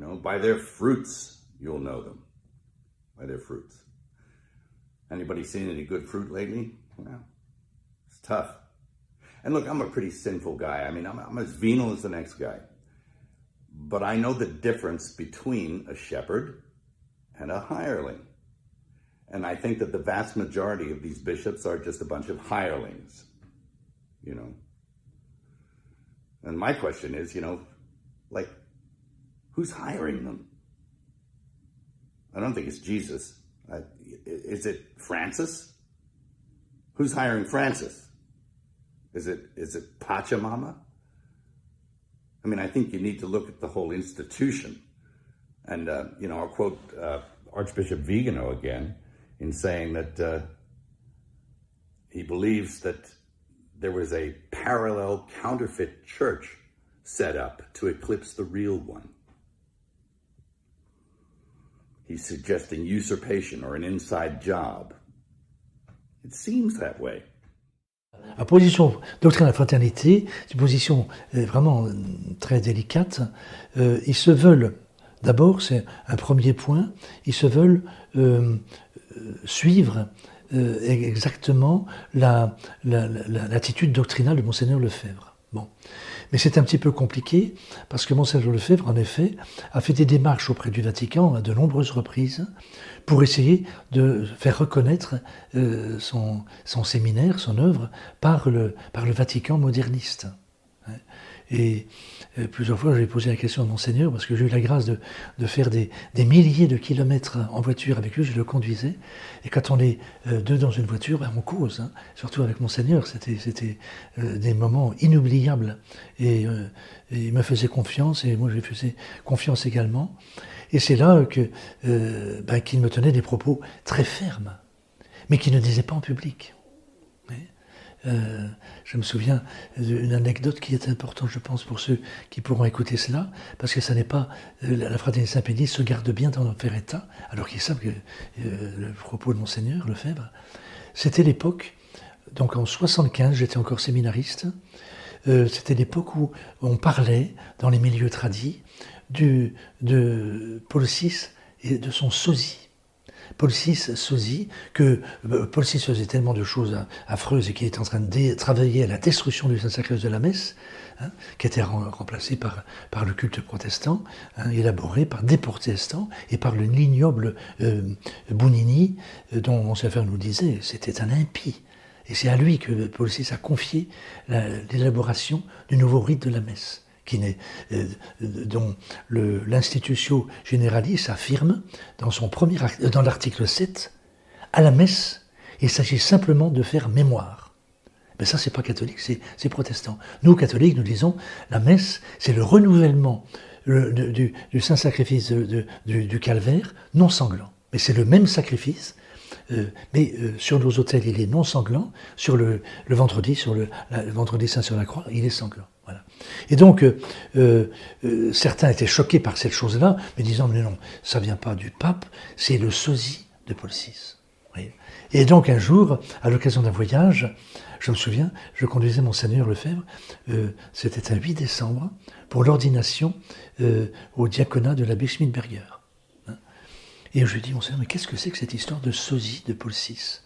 know, by their fruits you'll know them. By their fruits. Anybody seen any good fruit lately? Well, it's tough. And look, I'm a pretty sinful guy. I mean, I'm, I'm as venal as the next guy. But I know the difference between a shepherd and a hireling. And I think that the vast majority of these bishops are just a bunch of hirelings, you know. And my question is, you know, like, who's hiring them? I don't think it's Jesus. Is it Francis? Who's hiring Francis? Is it is it Pachamama? I mean, I think you need to look at the whole institution. And uh, you know, I'll quote uh, Archbishop Vigano again in saying that uh, he believes that there was a parallel counterfeit church set up to eclipse the real one. He's suggesting usurpation or an inside job. It seems that way. La position doctrine de la fraternité, c'est une position euh, vraiment euh, très délicate. Euh, ils se veulent, d'abord, c'est un premier point, ils se veulent suivre exactement l'attitude la, la, doctrinale de Monseigneur Lefebvre. Bon. Mais c'est un petit peu compliqué parce que Monseigneur Lefebvre, en effet, a fait des démarches auprès du Vatican à de nombreuses reprises pour essayer de faire reconnaître euh, son, séminaire, son œuvre, par le Vatican moderniste. Et euh, plusieurs fois, j'ai posé la question à Monseigneur, parce que j'ai eu la grâce de, faire des, milliers de kilomètres en voiture avec lui, je le conduisais. Et quand on est euh, deux dans une voiture, ben, on cause, hein. surtout avec Monseigneur. C'était, c'était euh, des moments inoubliables. Et, il me faisait confiance, et moi je lui faisais confiance également. Et c'est là ben, qu'il me tenait des propos très fermes, mais qu'il ne disait pas en public. Euh, je me souviens d'une anecdote qui est importante, je pense, pour ceux qui pourront écouter cela, parce que ça n'est pas. Euh, la fraternité Saint-Pédis se garde bien dans faire état, alors qu'ils savent que euh, le propos de Monseigneur Lefebvre, c'était l'époque, donc en 75, j'étais encore séminariste, c'était l'époque où on parlait dans les milieux tradis de Paul VI et de son sosie. Paul VI sosie que euh, Paul VI faisait tellement de choses affreuses et qu'il est en train de travailler à la destruction du Saint-Sacré de la messe, hein, qui était remplacé par, le culte protestant, hein, élaboré par des protestants et par le ignoble euh, Bounini, euh, dont Monseigneur nous disait c'était un impie. Et c'est à lui que Paul VI a confié l'élaboration du nouveau rite de la messe. Euh, dont l'institution généraliste affirme dans, son premier, dans l'article 7, à la messe, il s'agit simplement de faire mémoire. Mais ça, c'est pas catholique, c'est protestant. Nous, catholiques, nous disons, la messe, c'est le renouvellement du, saint-sacrifice du, calvaire non sanglant. Mais c'est le même sacrifice, euh, mais euh, sur nos autels, il est non sanglant. Sur le, vendredi, sur le, le, vendredi saint sur la croix, il est sanglant. Et donc, euh, euh, certains étaient choqués par cette chose-là, mais disant, mais non, ça vient pas du pape, c'est le sosie de Paul VI. Et donc, un jour, à l'occasion d'un voyage, je me souviens, je conduisais Monseigneur Lefebvre, euh, c'était un 8 décembre, pour l'ordination au diaconat de l'abbé Schmidberger. Hein. Et je lui dis, Monseigneur, mais qu'est-ce que c'est que cette histoire de sosie de Paul VI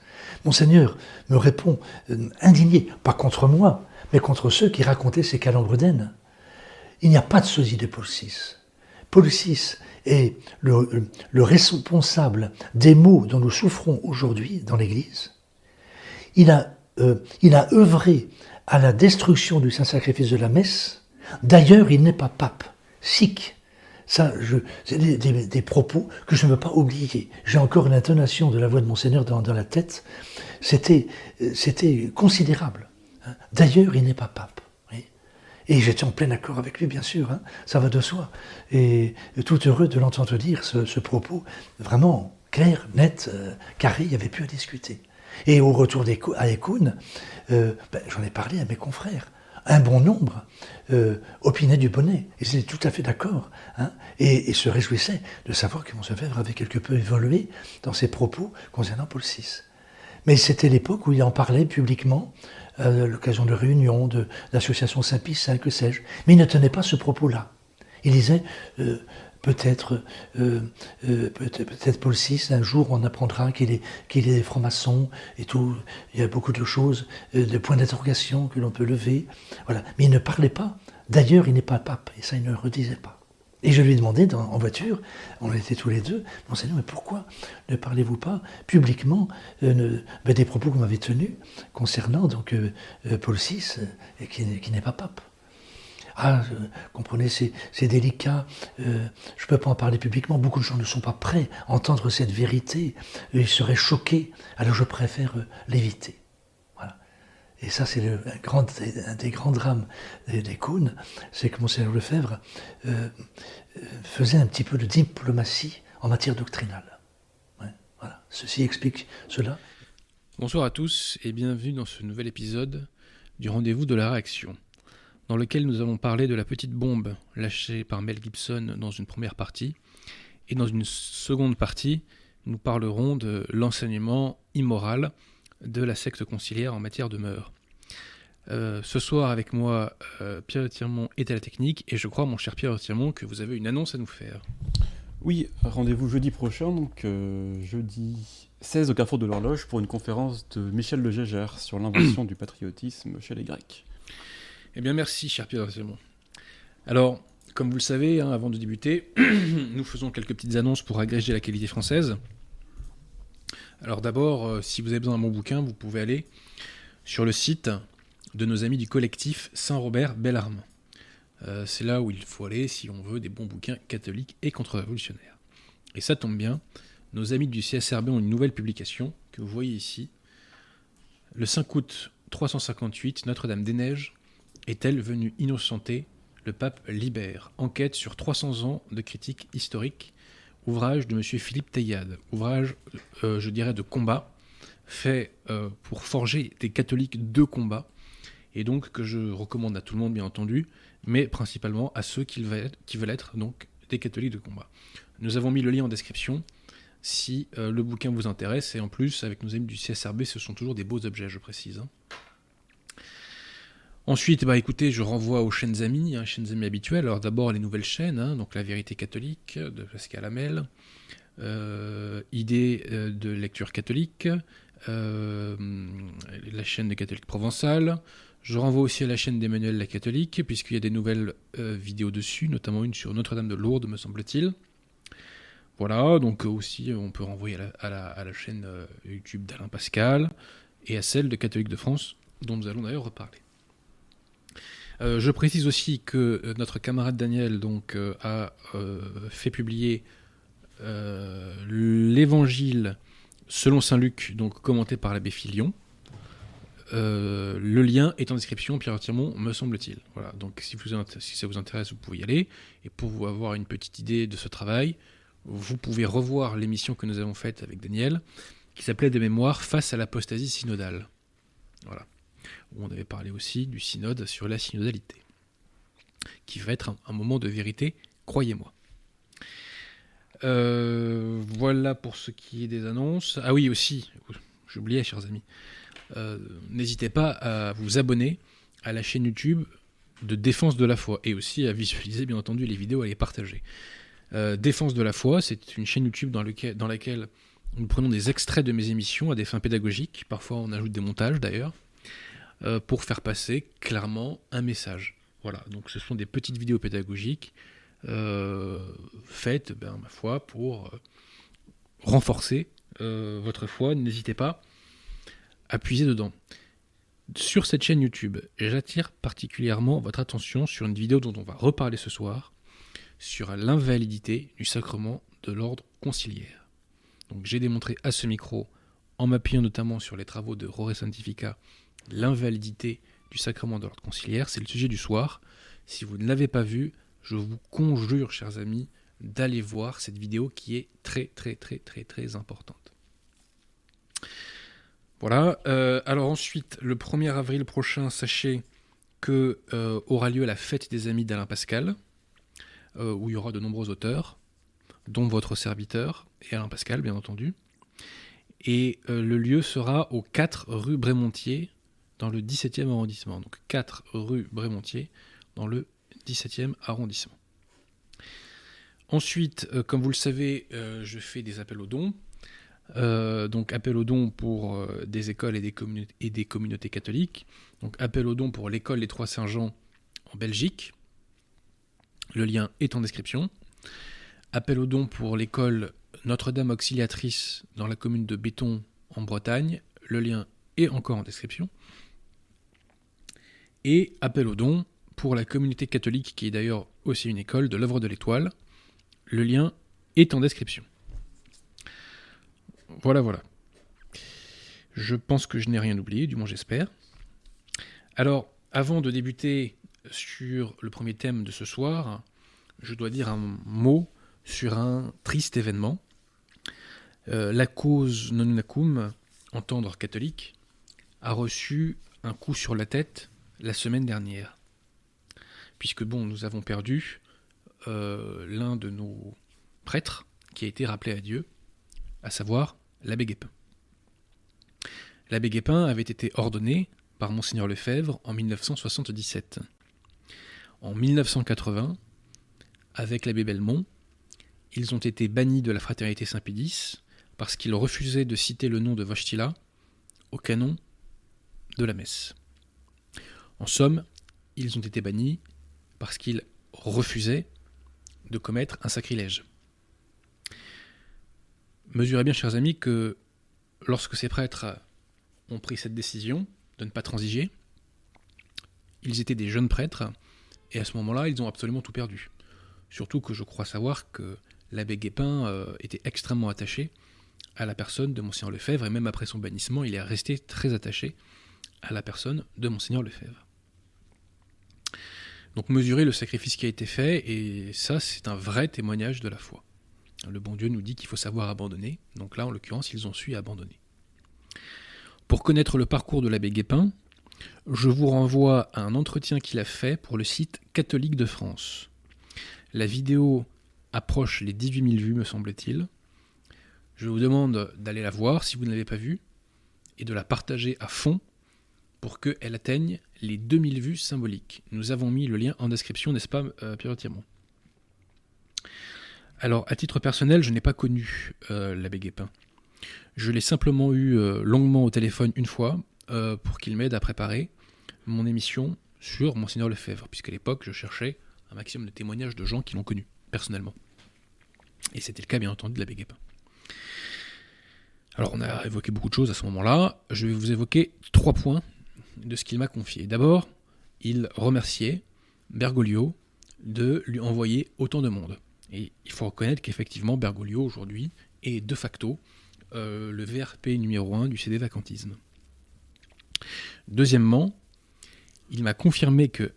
Monseigneur me répond, indigné, pas contre moi, mais contre ceux qui racontaient ces calambres d'aine. Il n'y a pas de sosie de Paul VI. Paul VI est le, responsable des maux dont nous souffrons aujourd'hui dans l'Église. Il a, euh, il a œuvré à la destruction du Saint-Sacrifice de la messe. D'ailleurs, il n'est pas pape, sikh. Ça, c'est des, propos que je ne veux pas oublier. J'ai encore l'intonation de la voix de Monseigneur dans, dans la tête. C'était, euh, c'était considérable. D'ailleurs, il n'est pas pape. Et j'étais en plein accord avec lui, bien sûr, hein. ça va de soi. Et tout heureux de l'entendre dire ce, propos vraiment clair, net, euh, carré, il n'y avait plus à discuter. Et au retour à Écoune, euh, ben, j'en ai parlé à mes confrères. Un bon nombre euh, opinaient du bonnet. Ils étaient tout à fait d'accord. Hein, et, se réjouissaient de savoir que Monseigneur avait quelque peu évolué dans ses propos concernant Paul VI. Mais c'était l'époque où il en parlait publiquement à l'occasion de réunions, d'associations Saint-Pie, que sais-je. Mais il ne tenait pas ce propos-là. Il disait, euh, peut-être euh, euh, peut-être Paul VI, un jour on apprendra qu'il est, est franc-maçon et tout. Il y a beaucoup de choses, de points d'interrogation que l'on peut lever. Voilà. Mais il ne parlait pas. D'ailleurs, il n'est pas pape, et ça, il ne redisait pas. Et je lui ai demandé en voiture, on était tous les deux, Monseigneur, mais pourquoi ne parlez-vous pas publiquement ben, des propos vous m'avez tenus concernant donc, Paul VI, qui n'est pas pape ah, comprenez, c'est délicat, euh, je ne peux pas en parler publiquement, beaucoup de gens ne sont pas prêts à entendre cette vérité, ils seraient choqués, alors je préfère euh, l'éviter. Et ça, c'est un, un, des grands drames des, cônes, c'est que Monseigneur Lefebvre euh, faisait un petit peu de diplomatie en matière doctrinale. voilà. Ceci explique cela. Bonsoir à tous et bienvenue dans ce nouvel épisode du rendez-vous de la réaction dans lequel nous allons parler de la petite bombe lâchée par Mel Gibson dans une première partie. Et dans une seconde partie, nous parlerons de l'enseignement immoral de la secte conciliaire en matière de mœurs. Euh, ce soir avec moi, euh, Pierre Tirmont est à la technique et je crois, mon cher Pierre Tirmont, que vous avez une annonce à nous faire. Oui, rendez-vous jeudi prochain, donc euh, jeudi 16 au Carrefour de l'Horloge pour une conférence de Michel de Gégère sur l'invention du patriotisme chez les Grecs. Eh bien, merci, cher Pierre Simon. Alors, comme vous le savez, hein, avant de débuter, nous faisons quelques petites annonces pour agréger la qualité française. Alors d'abord, euh, si vous avez besoin d'un bon bouquin, vous pouvez aller sur le site de nos amis du collectif Saint-Robert Bellarme. Euh, c'est là où il faut aller si on veut des bons bouquins catholiques et contre-révolutionnaires. Et ça tombe bien, nos amis du CSRB ont une nouvelle publication que vous voyez ici. Le 5 août 358, Notre-Dame-des-Neiges, est-elle venue innocenter le pape Libère? Enquête sur 300 ans de critique historique. Ouvrage de M. Philippe Teillade. Ouvrage, euh, je dirais, de combat, fait euh, pour forger des catholiques de combat. Et donc que je recommande à tout le monde, bien entendu, mais principalement à ceux qui veulent être, qui veulent être donc des catholiques de combat. Nous avons mis le lien en description si euh, le bouquin vous intéresse. Et en plus, avec nos amis du CSRB, ce sont toujours des beaux objets, je précise. Hein. Ensuite, bah écoutez, je renvoie aux chaînes amies, hein, chaînes amies habituelles. Alors d'abord les nouvelles chaînes, hein, donc la vérité catholique de Pascal Hamel, euh, idée euh, de lecture catholique, euh, la chaîne de catholique provençal. Je renvoie aussi à la chaîne d'Emmanuel la catholique, puisqu'il y a des nouvelles vidéos dessus, notamment une sur Notre-Dame de Lourdes, me semble-t-il. Voilà, donc aussi on peut renvoyer à la chaîne YouTube d'Alain Pascal et à celle de Catholique de France, dont nous allons d'ailleurs reparler. Euh, je précise aussi que euh, notre camarade Daniel donc, euh, a fait publier l'évangile selon saint Luc, donc commenté par l'abbé Filion. le lien est en description, Pierre Tirmont, me semble-t-il. Voilà, donc si, si, ça vous intéresse, vous pouvez y aller. Et pour vous avoir une petite idée de ce travail, vous pouvez revoir l'émission que nous avons faite avec Daniel, qui s'appelait de mémoire Face à l'apostasie synodale. Voilà on avait parlé aussi du synode sur la synodalité, qui va être un, moment de vérité, croyez-moi. Euh, voilà pour ce qui est des annonces. Ah oui, aussi, j'oubliais, chers amis, euh, n'hésitez pas à vous abonner à la chaîne YouTube de Défense de la foi et aussi à visualiser, bien entendu, les vidéos et les partager. Euh, Défense de la foi, c'est une chaîne YouTube dans laquelle nous prenons des extraits de mes émissions à des fins pédagogiques. Parfois, on ajoute des montages d'ailleurs. Euh, pour faire passer clairement un message. Voilà, donc ce sont des petites vidéos pédagogiques euh, faites, ben, ma foi, pour euh, renforcer votre foi. N'hésitez pas à puiser dedans. Sur cette chaîne YouTube, j'attire particulièrement votre attention sur une vidéo dont on va reparler ce soir, sur l'invalidité du sacrement de l'ordre conciliaire. Donc j'ai démontré à ce micro, en m'appuyant notamment sur les travaux de Rore Santifica l'invalidité du sacrement de l'ordre conciliaire. C'est le sujet du soir. Si vous ne l'avez pas vu, je vous conjure, chers amis, d'aller voir cette vidéo qui est très très très très très importante. Voilà. Euh, alors ensuite, le 1er avril prochain, sachez que euh, aura lieu la fête des amis d'Alain Pascal, euh, où il y aura de nombreux auteurs, dont votre serviteur et Alain Pascal, bien entendu. Et le lieu sera aux 4 rue Brémontier, dans le 17e arrondissement. Donc 4 rue Brémontier, dans le 17e arrondissement. Ensuite, euh, comme vous le savez, euh, je fais des appels aux dons. Euh, donc appel aux dons pour des écoles et des, communautés catholiques. Donc appel aux dons pour l'école des Trois Saint-Jean en Belgique. Le lien est en description. Appel aux dons pour l'école Notre-Dame Auxiliatrice dans la commune de Béton en Bretagne. Le lien est encore en description. Et appel aux dons pour la communauté catholique, qui est d'ailleurs aussi une école de l'œuvre de l'étoile. Le lien est en description. Voilà, voilà. Je pense que je n'ai rien oublié, du moins j'espère. Alors, avant de débuter sur le premier thème de ce soir, je dois dire un mot sur un triste événement. Euh, la cause Nonunacum, entendre catholique, a reçu un coup sur la tête la semaine dernière. Puisque, bon, nous avons perdu euh, l'un de nos prêtres qui a été rappelé à Dieu, à savoir l'abbé Guépin. L'abbé Guépin avait été ordonné par Monseigneur Lefebvre en 1977. En 1980, avec l'abbé Belmont, ils ont été bannis de la fraternité Saint-Pédis parce qu'ils refusaient de citer le nom de Wojtyla au canon de la messe. En somme, ils ont été bannis parce qu'ils refusaient de commettre un sacrilège. Mesurez bien, chers amis, que lorsque ces prêtres ont pris cette décision de ne pas transiger, ils étaient des jeunes prêtres, et à ce moment-là, ils ont absolument tout perdu. Surtout que je crois savoir que l'abbé Guépin euh, était extrêmement attaché à la personne de Monseigneur Lefebvre, et même après son bannissement, il est resté très attaché à la personne de Monseigneur Lefebvre. Donc mesurer le sacrifice qui a été fait, et ça c'est un vrai témoignage de la foi. Le bon Dieu nous dit qu'il faut savoir abandonner, donc là en l'occurrence ils ont su abandonner. Pour connaître le parcours de l'abbé Guépin, je vous renvoie à un entretien qu'il a fait pour le site catholique de France. La vidéo approche les 18 000 vues, me semble-t-il. Je vous demande d'aller la voir si vous ne l'avez pas vue et de la partager à fond pour qu'elle atteigne les 2000 vues symboliques. Nous avons mis le lien en description, n'est-ce pas, euh, Pierre Alors, à titre personnel, je n'ai pas connu euh, l'abbé Guépin. Je l'ai simplement eu euh, longuement au téléphone une fois euh, pour qu'il m'aide à préparer mon émission sur Monseigneur Lefebvre, puisqu'à l'époque, je cherchais un maximum de témoignages de gens qui l'ont connu, personnellement. Et c'était le cas, bien entendu, de l'abbé Guépin. Alors, on a évoqué beaucoup de choses à ce moment-là. Je vais vous évoquer trois points de ce qu'il m'a confié. D'abord, il remerciait Bergoglio de lui envoyer autant de monde. Et il faut reconnaître qu'effectivement, Bergoglio, aujourd'hui, est de facto euh, le VRP numéro 1 du CD Vacantisme. Deuxièmement, il m'a confirmé que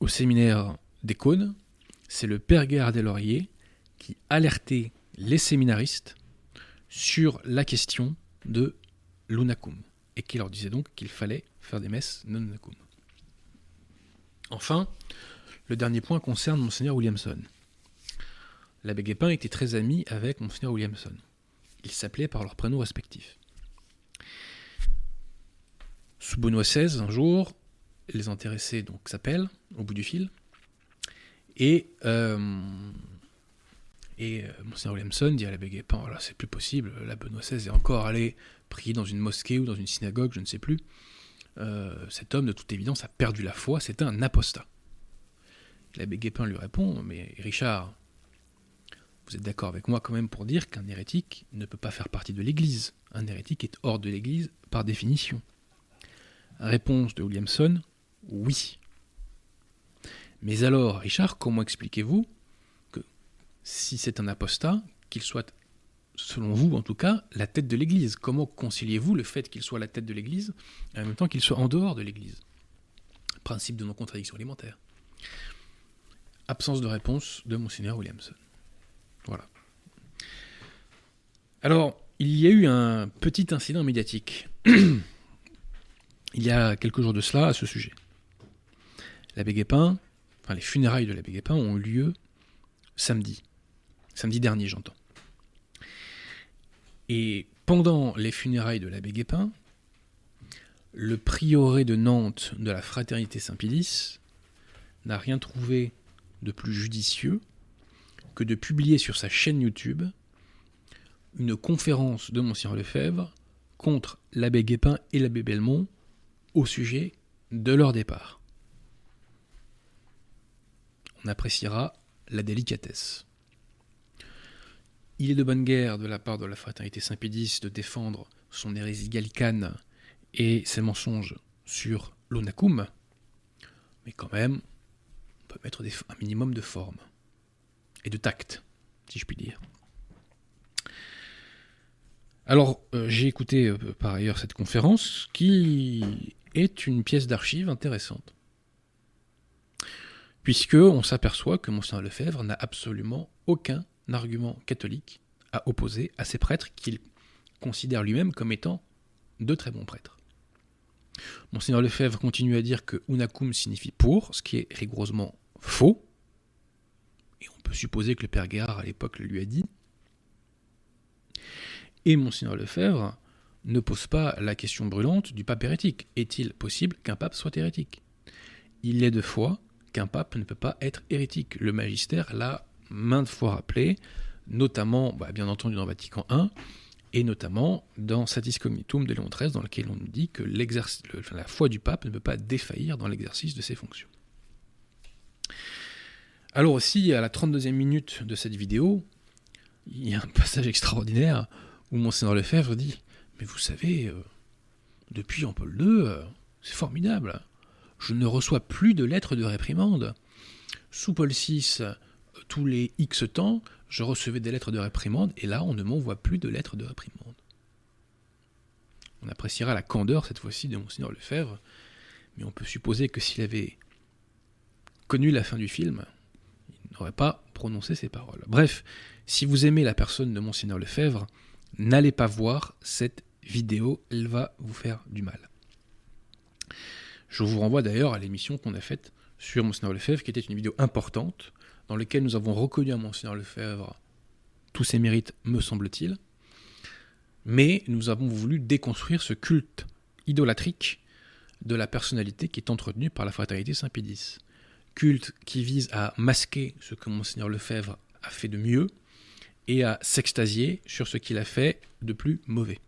au séminaire des Cônes, c'est le père Gérard Laurier qui alertait les séminaristes sur la question de l'unacum et qui leur disait donc qu'il fallait faire des messes non unacum. Enfin, le dernier point concerne Monseigneur Williamson. L'abbé Guépin était très ami avec Monseigneur Williamson. Ils s'appelaient par leurs prénoms respectifs. Sous Benoît XVI, un jour, les intéressés donc s'appellent au bout du fil, et, euh, euh, Monseigneur Williamson dit à l'abbé Guépin, voilà, c'est plus possible, la Benoît XVI est encore allé prier dans une mosquée ou dans une synagogue, je ne sais plus. Euh, cet homme, de toute évidence, a perdu la foi, c'est un apostat. L'abbé Guépin lui répond, mais Richard, vous êtes d'accord avec moi quand même pour dire qu'un hérétique ne peut pas faire partie de l'Église. Un hérétique est hors de l'Église par définition. Réponse de Williamson, oui. Mais alors, Richard, comment expliquez-vous que si c'est un apostat, qu'il soit, selon vous en tout cas, la tête de l'Église Comment conciliez-vous le fait qu'il soit la tête de l'Église et en même temps qu'il soit en dehors de l'Église? Principe de non-contradiction élémentaire. Absence de réponse de Monseigneur Williamson. Voilà. Alors, il y a eu un petit incident médiatique il y a quelques jours de cela à ce sujet. L'abbé Guépin, enfin les funérailles de l'abbé Guépin ont eu lieu samedi. Samedi dernier, j'entends. Et pendant les funérailles de l'abbé Guépin, le prieuré de Nantes de la Fraternité Saint-Pédis n'a rien trouvé de plus judicieux que de publier sur sa chaîne YouTube une conférence de Monseigneur Lefebvre contre l'abbé Guépin et l'abbé Belmont au sujet de leur départ. On appréciera la délicatesse. Il est de bonne guerre de la part de la fraternité Saint-Pédis de défendre son hérésie gallicane et ses mensonges sur l'onacum, mais quand même, on peut mettre un minimum de forme et de tact, si je puis dire. Alors, euh, j'ai écouté euh, par ailleurs cette conférence qui est une pièce d'archive intéressante. Puisque on s'aperçoit que Monseigneur Lefebvre n'a absolument aucun argument catholique à opposer à ces prêtres qu'il considère lui-même comme étant de très bons prêtres. Monseigneur Lefebvre continue à dire que unacum signifie pour, ce qui est rigoureusement faux. Et on peut supposer que le père Guérard à l'époque le lui a dit. Et Monseigneur Lefebvre ne pose pas la question brûlante du pape hérétique. Est-il possible qu'un pape soit hérétique? Il est de foi qu'un pape ne peut pas être hérétique. Le magistère l'a maintes fois rappelé, notamment, bah, bien entendu, dans Vatican I, et notamment dans Satis Cognitum de Léon XIII, dans lequel on nous dit que la foi du pape ne peut pas défaillir dans l'exercice de ses fonctions. Alors aussi, à la 32e minute de cette vidéo, il y a un passage extraordinaire où Monseigneur Lefebvre dit Mais vous savez, euh, depuis Jean-Paul II, euh, c'est formidable. Je ne reçois plus de lettres de réprimande. Sous Paul VI, tous les X temps, je recevais des lettres de réprimande, et là, on ne m'envoie plus de lettres de réprimande. On appréciera la candeur, cette fois-ci, de Monseigneur Lefebvre, mais on peut supposer que s'il avait connu la fin du film, il n'aurait pas prononcé ces paroles. Bref, si vous aimez la personne de Monseigneur Lefebvre, n'allez pas voir cette vidéo, elle va vous faire du mal. Je vous renvoie d'ailleurs à l'émission qu'on a faite sur Monseigneur Lefebvre, qui était une vidéo importante, dans lequel nous avons reconnu à Monseigneur Lefebvre tous ses mérites, me semble-t-il, mais nous avons voulu déconstruire ce culte idolatrique de la personnalité qui est entretenu par la fraternité Saint-Pédis. Culte qui vise à masquer ce que Monseigneur Lefebvre a fait de mieux et à s'extasier sur ce qu'il a fait de plus mauvais.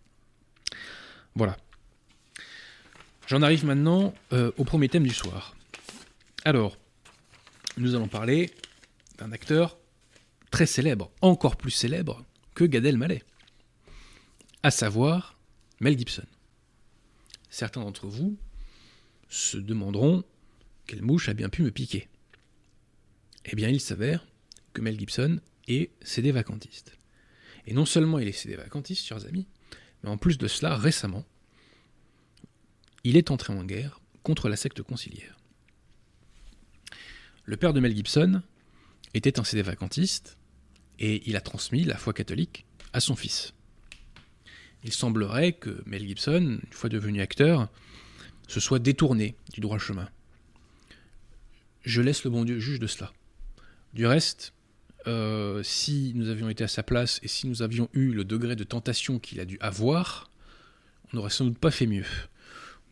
Voilà. J'en arrive maintenant euh, au premier thème du soir. Alors, nous allons parler un acteur très célèbre, encore plus célèbre que Gad Elmaleh, à savoir Mel Gibson. Certains d'entre vous se demanderont quelle mouche a bien pu me piquer. Eh bien, il s'avère que Mel Gibson est cédé vacantiste. Et non seulement il est cédé vacantiste, chers amis, mais en plus de cela, récemment, il est entré en guerre contre la secte conciliaire. Le père de Mel Gibson était un CD vacantiste et il a transmis la foi catholique à son fils. Il semblerait que Mel Gibson, une fois devenu acteur, se soit détourné du droit chemin. Je laisse le bon Dieu juge de cela. Du reste, euh, si nous avions été à sa place et si nous avions eu le degré de tentation qu'il a dû avoir, on n'aurait sans doute pas fait mieux.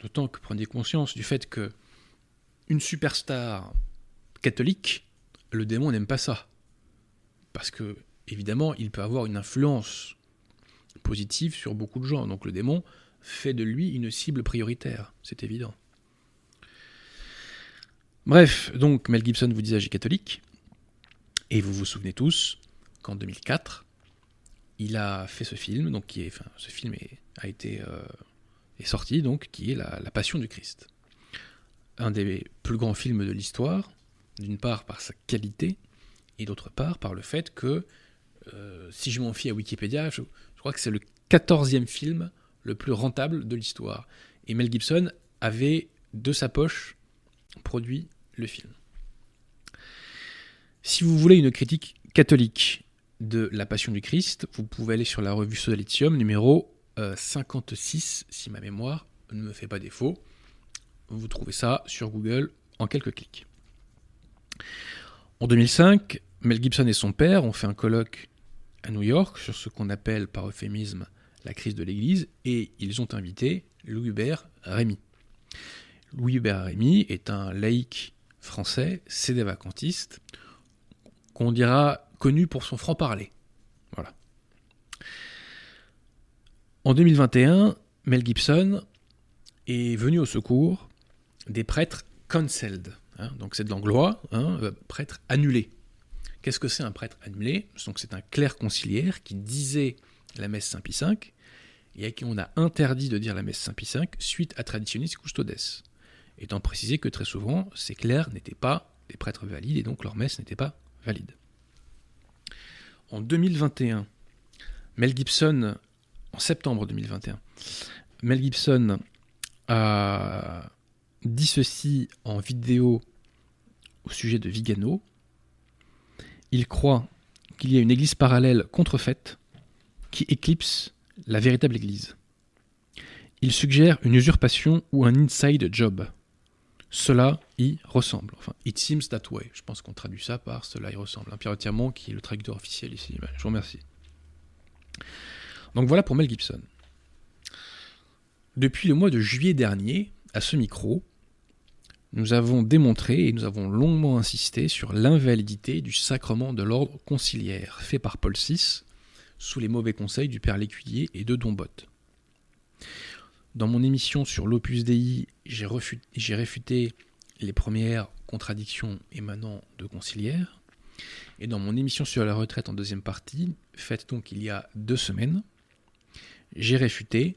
D'autant que prenez conscience du fait que une superstar catholique le démon n'aime pas ça. Parce que, évidemment, il peut avoir une influence positive sur beaucoup de gens. Donc le démon fait de lui une cible prioritaire, c'est évident. Bref, donc Mel Gibson vous disait, j'ai catholique. Et vous vous souvenez tous qu'en 2004, il a fait ce film, donc qui est, enfin, ce film a été euh, est sorti, donc qui est la Passion du Christ, un des plus grands films de l'histoire, d'une part par sa qualité, et d'autre part par le fait que, euh, si je m'en fie à Wikipédia, je, crois que c'est le 14e film le plus rentable de l'histoire. Et Mel Gibson avait de sa poche produit le film. Si vous voulez une critique catholique de La Passion du Christ, vous pouvez aller sur la revue Solitium numéro 56, euh, si ma mémoire ne me fait pas défaut. Vous trouvez ça sur Google en quelques clics. En 2005, Mel Gibson et son père ont fait un colloque à New York sur ce qu'on appelle par euphémisme la crise de l'Église et ils ont invité Louis-Hubert Rémy. Louis-Hubert Rémy est un laïc français, cédé vacantiste, qu'on dira connu pour son franc-parler. Voilà. En 2021, Mel Gibson est venu au secours des prêtres cancelled. Hein, donc c'est de l'anglois, hein, euh, prêtre annulé. Qu'est-ce que c'est un prêtre annulé? C'est un clerc conciliaire qui disait la messe Saint-Pie V et à qui on a interdit de dire la messe Saint-Pie V suite à Traditionis Custodes. Étant précisé que très souvent, ces clercs n'étaient pas des prêtres valides et donc leur messe n'était pas valide. En 2021, Mel Gibson, en septembre 2021, Mel Gibson a dit ceci en vidéo au sujet de Vigano. Il croit qu'il y a une église parallèle contrefaite qui éclipse la véritable église. Il suggère une usurpation ou un inside job. Cela y ressemble. Enfin, it seems that way. Je pense qu'on traduit ça par cela y ressemble. Pierre Tirmont qui est le traducteur officiel ici. Je vous remercie. Donc voilà pour Mel Gibson. Depuis le mois de juillet dernier, à ce micro, nous avons démontré et nous avons longuement insisté sur l'invalidité du sacrement de l'ordre conciliaire fait par Paul VI sous les mauvais conseils du père Lécuyer et de Dombot. Dans mon émission sur l'Opus Dei, j'ai réfuté les premières contradictions émanant de conciliaires. Et dans mon émission sur la retraite en deuxième partie, faite donc il y a deux semaines, j'ai réfuté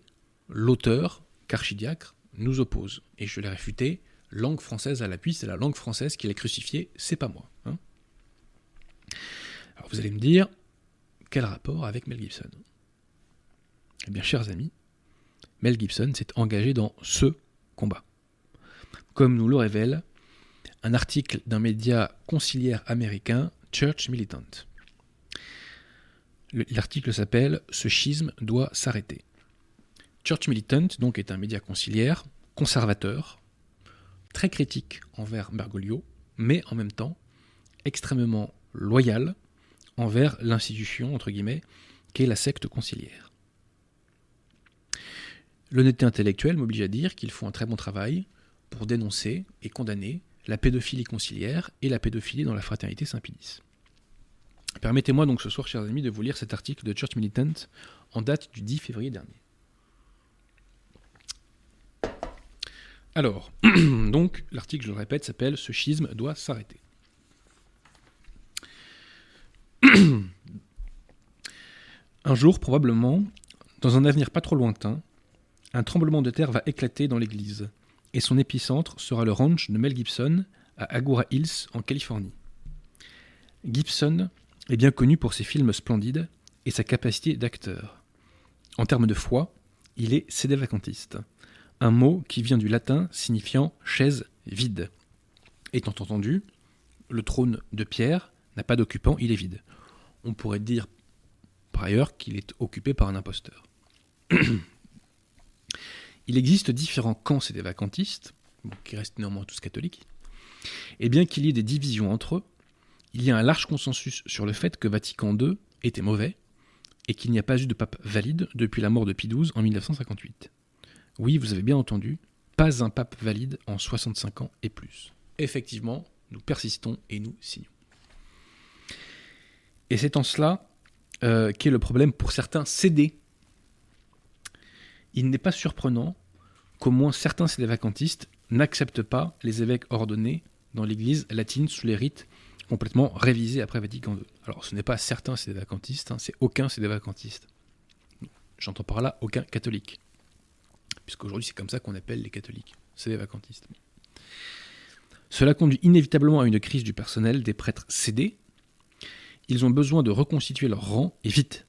l'auteur qu'Archidiacre nous oppose. Et je l'ai réfuté langue française à l'appui, c'est la langue française qui l'a crucifié, c'est pas moi. hein. Alors vous allez me dire, quel rapport avec Mel Gibson? Eh bien, chers amis, Mel Gibson s'est engagé dans ce combat. Comme nous le révèle un article d'un média conciliaire américain, Church Militant. Le- L'article s'appelle Ce schisme doit s'arrêter. Church Militant donc est un média conciliaire, conservateur, très critique envers Bergoglio, mais en même temps extrêmement loyal envers l'institution, entre guillemets, qu'est la secte conciliaire. L'honnêteté intellectuelle m'oblige à dire qu'ils font un très bon travail pour dénoncer et condamner la pédophilie conciliaire et la pédophilie dans la fraternité Saint-Pédis. Permettez-moi donc ce soir, chers amis, de vous lire cet article de Church Militant en date du 10 février dernier. Alors, donc, l'article, je le répète, s'appelle Ce schisme doit s'arrêter. Un jour, probablement, dans un avenir pas trop lointain, un tremblement de terre va éclater dans l'église, et son épicentre sera le ranch de Mel Gibson à Agura Hills, en Californie. Gibson est bien connu pour ses films splendides et sa capacité d'acteur. En termes de foi, il est sédévacantiste, un mot qui vient du latin signifiant chaise vide. Étant entendu, le trône de Pierre n'a pas d'occupant, il est vide. On pourrait dire par ailleurs qu'il est occupé par un imposteur. il existe différents camps sédévacantistes, bon, qui restent néanmoins tous catholiques, et bien qu'il y ait des divisions entre eux, il y a un large consensus sur le fait que Vatican II était mauvais et qu'il n'y a pas eu de pape valide depuis la mort de Pie XII en 1958. Oui, vous avez bien entendu, pas un pape valide en 65 ans et plus. Effectivement, nous persistons et nous signons. Et c'est en cela euh, qu'est le problème pour certains CD. Il n'est pas surprenant qu'au moins certains sédévacantistes n'acceptent pas les évêques ordonnés dans l'Église latine sous les rites complètement révisés après Vatican II. Alors ce n'est pas certains sédévacantistes, hein, c'est aucun sédévacantiste. J'entends par là aucun catholique. Puisqu'aujourd'hui c'est comme ça qu'on appelle les catholiques, sédévacantistes. Cela conduit inévitablement à une crise du personnel des prêtres cédés. Ils ont besoin de reconstituer leur rang et vite.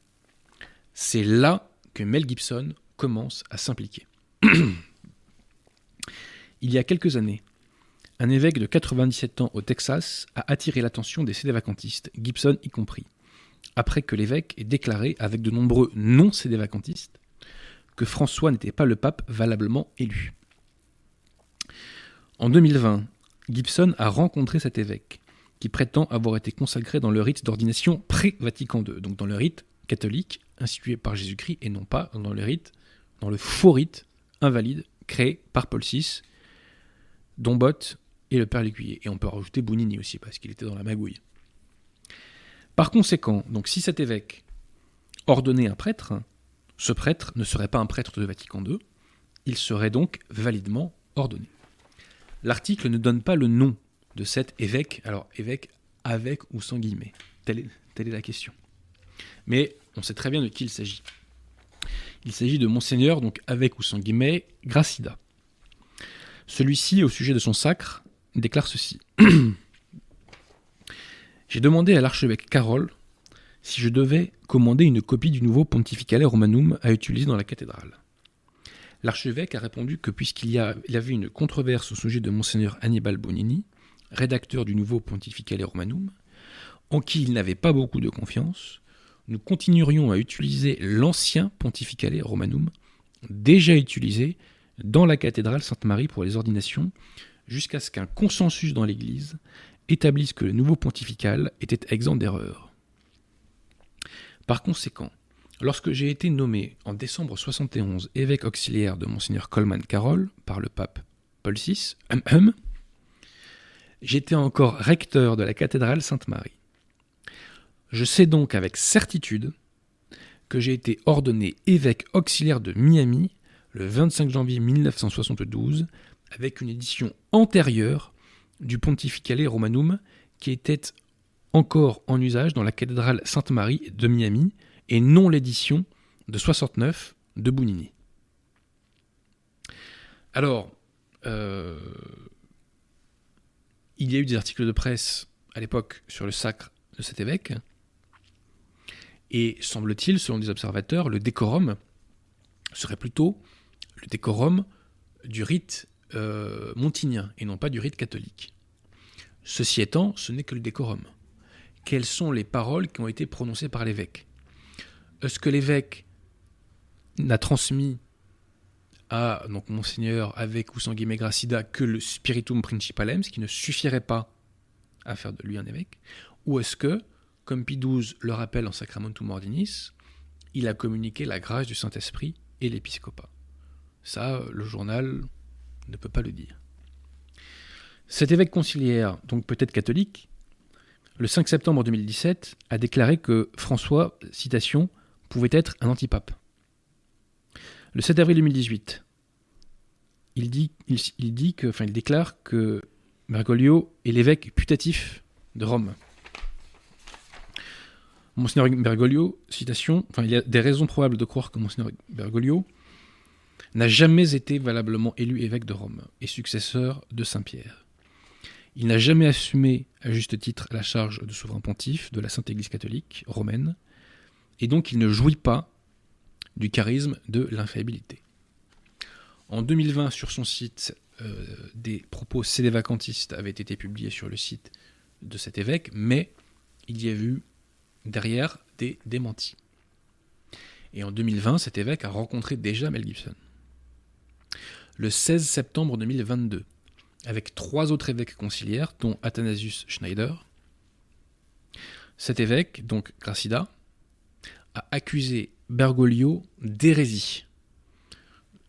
C'est là que Mel Gibson commence à s'impliquer. Il y a quelques années, un évêque de 97 ans au Texas a attiré l'attention des sédévacantistes, Gibson y compris, après que l'évêque ait déclaré avec de nombreux non-sédévacantistes que François n'était pas le pape valablement élu. En 2020, Gibson a rencontré cet évêque, qui prétend avoir été consacré dans le rite d'ordination pré-Vatican II, donc dans le rite catholique institué par Jésus-Christ et non pas dans le rite, dans le faux rite invalide créé par Paul VI, Dombot et le père Lécuyer. Et on peut rajouter Bounini aussi, parce qu'il était dans la magouille. Par conséquent, donc si cet évêque ordonnait un prêtre, ce prêtre ne serait pas un prêtre de Vatican II, il serait donc validement ordonné. L'article ne donne pas le nom de cet évêque, alors évêque avec ou sans guillemets, telle est, la question. Mais on sait très bien de qui il s'agit. Il s'agit de Monseigneur, donc avec ou sans guillemets, Gracida. Celui-ci, au sujet de son sacre, déclare ceci. J'ai demandé à l'archevêque Carole si je devais commander une copie du nouveau Pontificale Romanum à utiliser dans la cathédrale. L'archevêque a répondu que puisqu'il y, avait une controverse au sujet de Monseigneur Annibal Bonini, rédacteur du nouveau Pontificale Romanum, en qui il n'avait pas beaucoup de confiance, nous continuerions à utiliser l'ancien Pontificale Romanum, déjà utilisé dans la cathédrale Sainte-Marie pour les ordinations, jusqu'à ce qu'un consensus dans l'Église établisse que le nouveau pontifical était exempt d'erreur. Par conséquent, lorsque j'ai été nommé en décembre 71 évêque auxiliaire de Monseigneur Coleman Carroll par le pape Paul VI, j'étais encore recteur de la cathédrale Sainte-Marie. Je sais donc avec certitude que j'ai été ordonné évêque auxiliaire de Miami le 25 janvier 1972 avec une édition antérieure du Pontificale Romanum qui était encore en usage dans la cathédrale Sainte-Marie de Miami et non l'édition de 69 de Bounini. Alors, euh, il y a eu des articles de presse à l'époque sur le sacre de cet évêque, et semble-t-il, selon des observateurs, le décorum serait plutôt le décorum du rite euh, montinien et non pas du rite catholique. Ceci étant, ce n'est que le décorum. Quelles sont les paroles qui ont été prononcées par l'évêque. Est-ce que l'évêque n'a transmis à donc monseigneur avec ou sans guillemets gracida que le spiritum principalem, ce qui ne suffirait pas à faire de lui un évêque? Ou est-ce que, comme Pie XII le rappelle en Sacramentum Ordinis, il a communiqué la grâce du Saint-Esprit et l'épiscopat Ça, le journal ne peut pas le dire. Cet évêque conciliaire, donc peut-être catholique, le 5 septembre 2017, a déclaré que François, citation, pouvait être un antipape. Le 7 avril 2018, il dit, il, il déclare que Bergoglio est l'évêque putatif de Rome. Monseigneur Bergoglio, citation, il y a des raisons probables de croire que Monseigneur Bergoglio n'a jamais été valablement élu évêque de Rome et successeur de Saint-Pierre. Il n'a jamais assumé à juste titre la charge de souverain pontife de la Sainte Église catholique romaine, et donc il ne jouit pas du charisme de l'infaillibilité. En 2020, sur son site, euh, des propos sédévacantistes avaient été publiés sur le site de cet évêque, mais il y a eu derrière des démentis. Et en 2020, cet évêque a rencontré déjà Mel Gibson le 16 septembre 2022, avec trois autres évêques conciliaires, dont Athanasius Schneider. Cet évêque, donc Gracida, a accusé Bergoglio d'hérésie.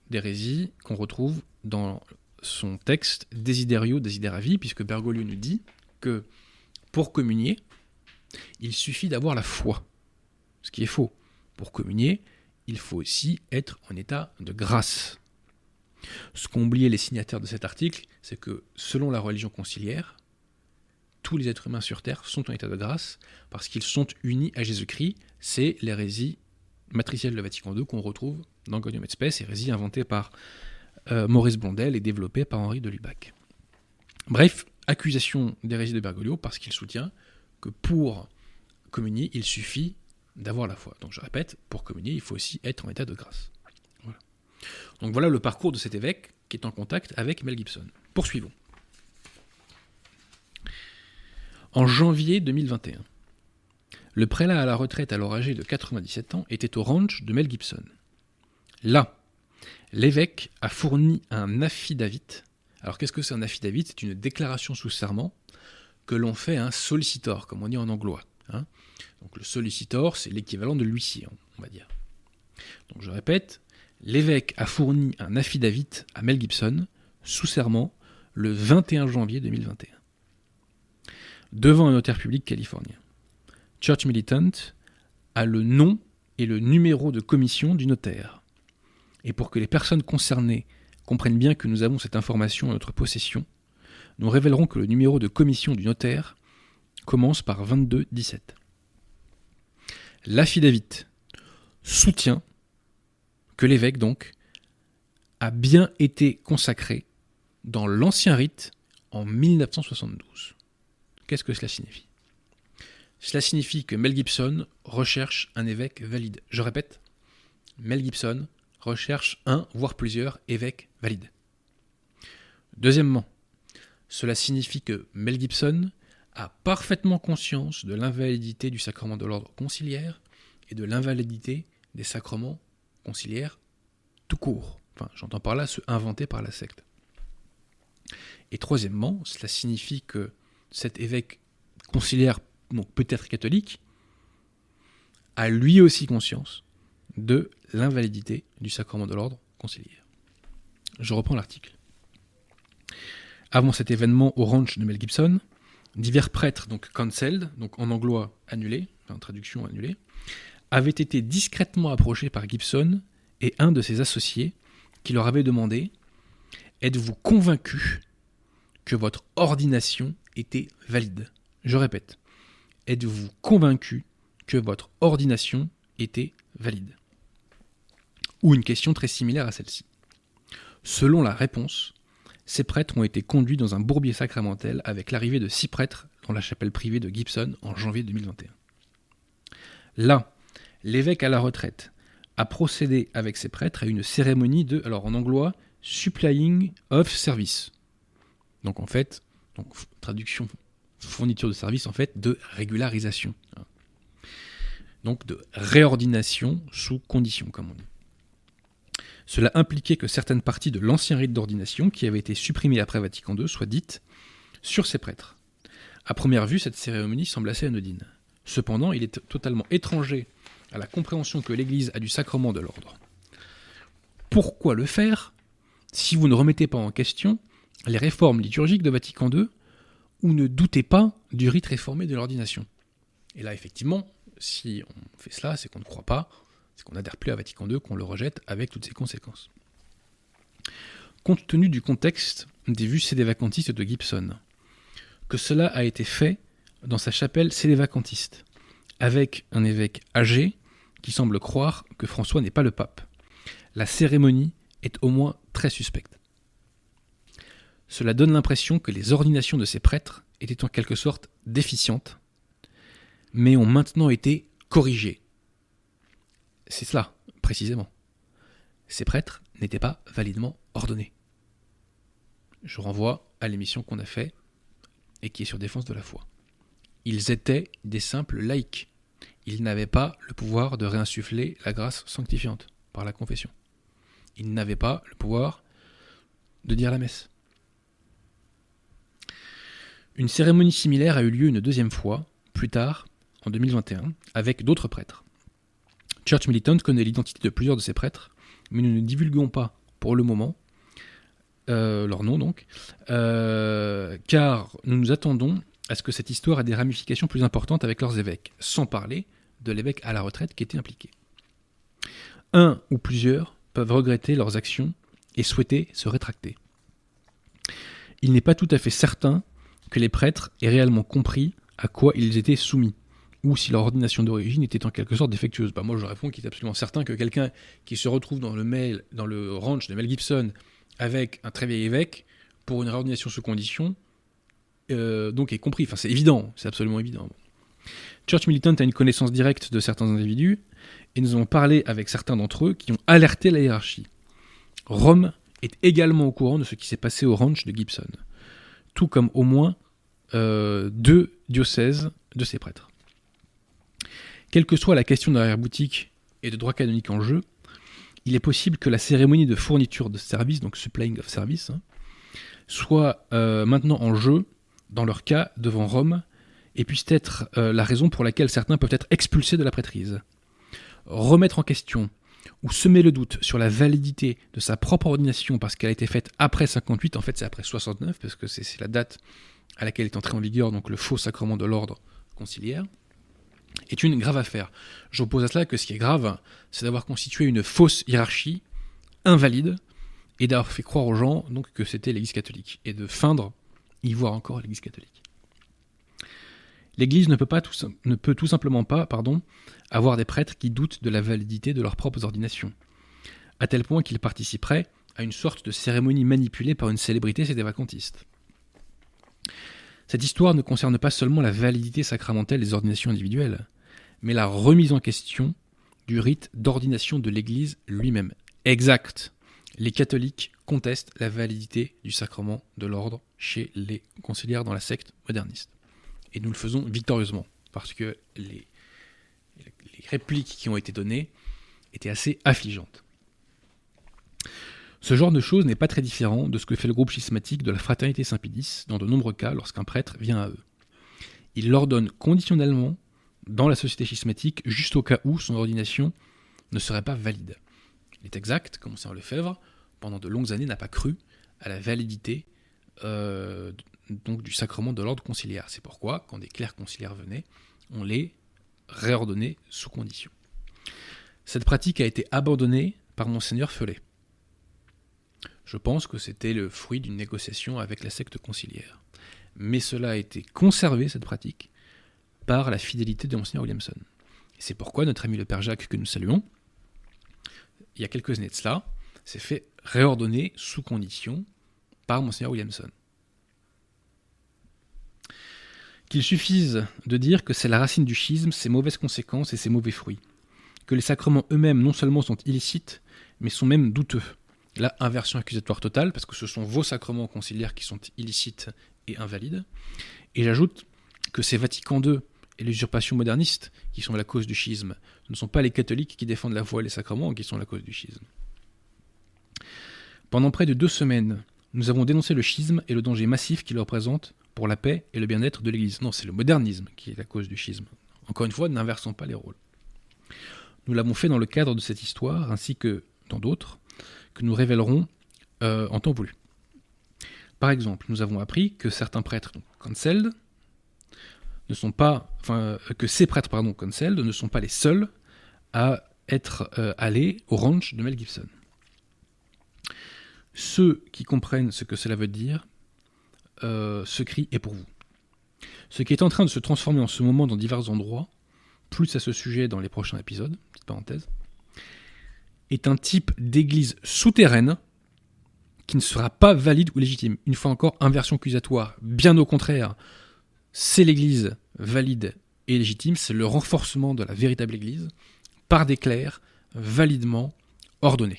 D'hérésie qu'on retrouve dans son texte Desiderio Desideravi, puisque Bergoglio nous dit que pour communier, il suffit d'avoir la foi. Ce qui est faux. Pour communier, il faut aussi être en état de grâce. Ce qu'ont oublié les signataires de cet article, c'est que selon la religion conciliaire, tous les êtres humains sur Terre sont en état de grâce parce qu'ils sont unis à Jésus-Christ. C'est l'hérésie matricielle de Vatican II qu'on retrouve dans Gaudium et Spes, hérésie inventée par euh, Maurice Blondel et développée par Henri de Lubac. Bref, accusation d'hérésie de Bergoglio parce qu'il soutient que pour communier, il suffit d'avoir la foi. Donc je répète, pour communier, il faut aussi être en état de grâce. Donc voilà le parcours de cet évêque qui est en contact avec Mel Gibson. Poursuivons. En janvier 2021, le prélat à la retraite alors âgé de 97 ans était au ranch de Mel Gibson. Là, l'évêque a fourni un affidavit. Alors qu'est-ce que c'est un affidavit? C'est une déclaration sous serment que l'on fait à un sollicitor, comme on dit en anglois. Hein. Donc le sollicitor, c'est l'équivalent de l'huissier, on va dire. Donc je répète, l'évêque a fourni un affidavit à Mel Gibson, sous serment, le 21 janvier 2021, devant un notaire public californien. Church Militant a le nom et le numéro de commission du notaire. Et pour que les personnes concernées comprennent bien que nous avons cette information en notre possession, nous révélerons que le numéro de commission du notaire commence par 2217. L'affidavit soutient que l'évêque, donc, a bien été consacré dans l'ancien rite en 1972. Qu'est-ce que cela signifie? Cela signifie que Mel Gibson recherche un évêque valide. Je répète, Mel Gibson recherche un, voire plusieurs évêques valides. Deuxièmement, cela signifie que Mel Gibson a parfaitement conscience de l'invalidité du sacrement de l'ordre conciliaire et de l'invalidité des sacrements conciliaires tout court. Enfin, j'entends par là ceux inventés par la secte. Et troisièmement, cela signifie que cet évêque conciliaire, donc peut-être catholique, a lui aussi conscience de l'invalidité du sacrement de l'ordre conciliaire. Je reprends l'article. Avant cet événement au ranch de Mel Gibson, divers prêtres, donc cancelled, donc en anglois annulés, en traduction annulée, avaient été discrètement approchés par Gibson et un de ses associés qui leur avait demandé Êtes-vous convaincu que votre ordination était valide? Je répète, êtes-vous convaincu que votre ordination était valide? Ou une question très similaire à celle-ci. Selon la réponse, ces prêtres ont été conduits dans un bourbier sacramentel avec l'arrivée de six prêtres dans la chapelle privée de Gibson en janvier 2021. Là, l'évêque à la retraite a procédé avec ses prêtres à une cérémonie de, alors en anglais, supplying of service. Donc en fait, traduction fourniture de service en fait de régularisation. Donc de réordination sous condition, comme on dit. Cela impliquait que certaines parties de l'ancien rite d'ordination, qui avait été supprimé après Vatican II, soient dites sur ces prêtres. À première vue, cette cérémonie semble assez anodine. Cependant, il est totalement étranger à la compréhension que l'Église a du sacrement de l'ordre. Pourquoi le faire si vous ne remettez pas en question les réformes liturgiques de Vatican II ou ne doutez pas du rite réformé de l'ordination? Et là, effectivement, si on fait cela, c'est qu'on ne croit pas c'est qu'on n'adhère plus à Vatican II, qu'on le rejette avec toutes ses conséquences. Compte tenu du contexte des vues sédévacantistes de Gibson, que cela a été fait dans sa chapelle sédévacantiste, avec un évêque âgé qui semble croire que François n'est pas le pape. La cérémonie est au moins très suspecte. Cela donne l'impression que les ordinations de ces prêtres étaient en quelque sorte déficientes, mais ont maintenant été corrigées, c'est cela, précisément. Ces prêtres n'étaient pas validement ordonnés. Je renvoie à l'émission qu'on a fait et qui est sur défense de la foi. Ils étaient des simples laïcs. Ils n'avaient pas le pouvoir de réinsuffler la grâce sanctifiante par la confession. Ils n'avaient pas le pouvoir de dire la messe. Une cérémonie similaire a eu lieu une deuxième fois, plus tard, en 2021, avec d'autres prêtres. Church Militant connaît l'identité de plusieurs de ses prêtres, mais nous ne divulguons pas pour le moment euh, leur nom donc, euh, car nous nous attendons à ce que cette histoire ait des ramifications plus importantes avec leurs évêques, sans parler de l'évêque à la retraite qui était impliqué. Un ou plusieurs peuvent regretter leurs actions et souhaiter se rétracter. Il n'est pas tout à fait certain que les prêtres aient réellement compris à quoi ils étaient soumis ou si leur ordination d'origine était en quelque sorte défectueuse. Bah moi je réponds qu'il est absolument certain que quelqu'un qui se retrouve dans le, mail, dans le ranch de Mel Gibson avec un très vieil évêque pour une réordination sous condition, euh, donc est compris. Enfin c'est évident, c'est absolument évident. Church Militant a une connaissance directe de certains individus et nous avons parlé avec certains d'entre eux qui ont alerté la hiérarchie. Rome est également au courant de ce qui s'est passé au ranch de Gibson, tout comme au moins euh, deux diocèses de ses prêtres. Quelle que soit la question d'arrière-boutique et de droit canonique en jeu, il est possible que la cérémonie de fourniture de service, donc supplying of service, hein, soit euh, maintenant en jeu, dans leur cas, devant Rome, et puisse être euh, la raison pour laquelle certains peuvent être expulsés de la prêtrise. Remettre en question ou semer le doute sur la validité de sa propre ordination parce qu'elle a été faite après 58, en fait c'est après 69, parce que c'est la date à laquelle est entré en vigueur donc le faux sacrement de l'ordre conciliaire, est une grave affaire. J'oppose à cela que ce qui est grave, c'est d'avoir constitué une fausse hiérarchie invalide et d'avoir fait croire aux gens donc que c'était l'Église catholique et de feindre y voir encore l'Église catholique. L'Église ne peut, tout, ne peut tout simplement pas pardon, avoir des prêtres qui doutent de la validité de leurs propres ordinations, à tel point qu'ils participeraient à une sorte de cérémonie manipulée par une célébrité, vacantistes. Cette histoire ne concerne pas seulement la validité sacramentelle des ordinations individuelles, mais la remise en question du rite d'ordination de l'Église lui-même. Exact. Les catholiques contestent la validité du sacrement de l'ordre chez les conciliaires dans la secte moderniste. Et nous le faisons victorieusement, parce que les, répliques qui ont été données étaient assez affligeantes. Ce genre de choses n'est pas très différent de ce que fait le groupe schismatique de la Fraternité Saint-Pédis dans de nombreux cas lorsqu'un prêtre vient à eux. Il l'ordonne conditionnellement dans la société schismatique juste au cas où son ordination ne serait pas valide. Il est exact que Monseigneur Lefebvre, pendant de longues années, n'a pas cru à la validité euh, donc du sacrement de l'ordre conciliaire. C'est pourquoi, quand des clercs conciliaires venaient, on les réordonnait sous condition. Cette pratique a été abandonnée par Monseigneur Felet. Je pense que c'était le fruit d'une négociation avec la secte conciliaire. Mais cela a été conservé, cette pratique, par la fidélité de Monseigneur Williamson. C'est pourquoi notre ami le Père Jacques, que nous saluons, il y a quelques années de cela, s'est fait réordonner sous condition par Monseigneur Williamson. Qu'il suffise de dire que c'est la racine du schisme, ses mauvaises conséquences et ses mauvais fruits. Que les sacrements eux-mêmes non seulement sont illicites, mais sont même douteux. Là, inversion accusatoire totale, parce que ce sont vos sacrements conciliaires qui sont illicites et invalides. Et j'ajoute que c'est Vatican II et l'usurpation moderniste qui sont la cause du schisme. Ce ne sont pas les catholiques qui défendent la foi et les sacrements qui sont la cause du schisme. Pendant près de deux semaines, nous avons dénoncé le schisme et le danger massif qu'il représente pour la paix et le bien-être de l'Église. Non, c'est le modernisme qui est la cause du schisme. Encore une fois, n'inversons pas les rôles. Nous l'avons fait dans le cadre de cette histoire, ainsi que dans d'autres, que nous révélerons euh, en temps voulu. Par exemple, nous avons appris que certains prêtres cancelled ne sont pas, enfin, que ces prêtres pardon cancelled ne sont pas les seuls à être euh, allés au ranch de Mel Gibson. Ceux qui comprennent ce que cela veut dire, euh, ce cri est pour vous. Ce qui est en train de se transformer en ce moment dans divers endroits, plus à ce sujet dans les prochains épisodes, petite parenthèse, est un type d'église souterraine qui ne sera pas valide ou légitime. Une fois encore, inversion accusatoire. Bien au contraire, c'est l'église valide et légitime, c'est le renforcement de la véritable église par des clercs validement ordonnés.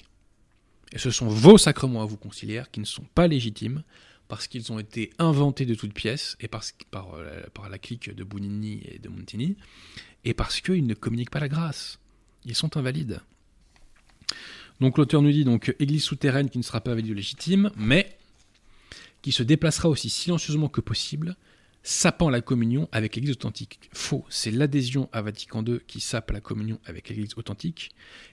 Et ce sont vos sacrements à vous conciliaires qui ne sont pas légitimes parce qu'ils ont été inventés de toutes pièces et parce, par, euh, par la clique de Bounini et de Montini et parce qu'ils ne communiquent pas la grâce. Ils sont invalides. Donc l'auteur nous dit donc église souterraine qui ne sera pas valide légitime, mais qui se déplacera aussi silencieusement que possible, sapant la communion avec l'église authentique. Faux, c'est l'adhésion à Vatican II qui sape la communion avec l'église authentique,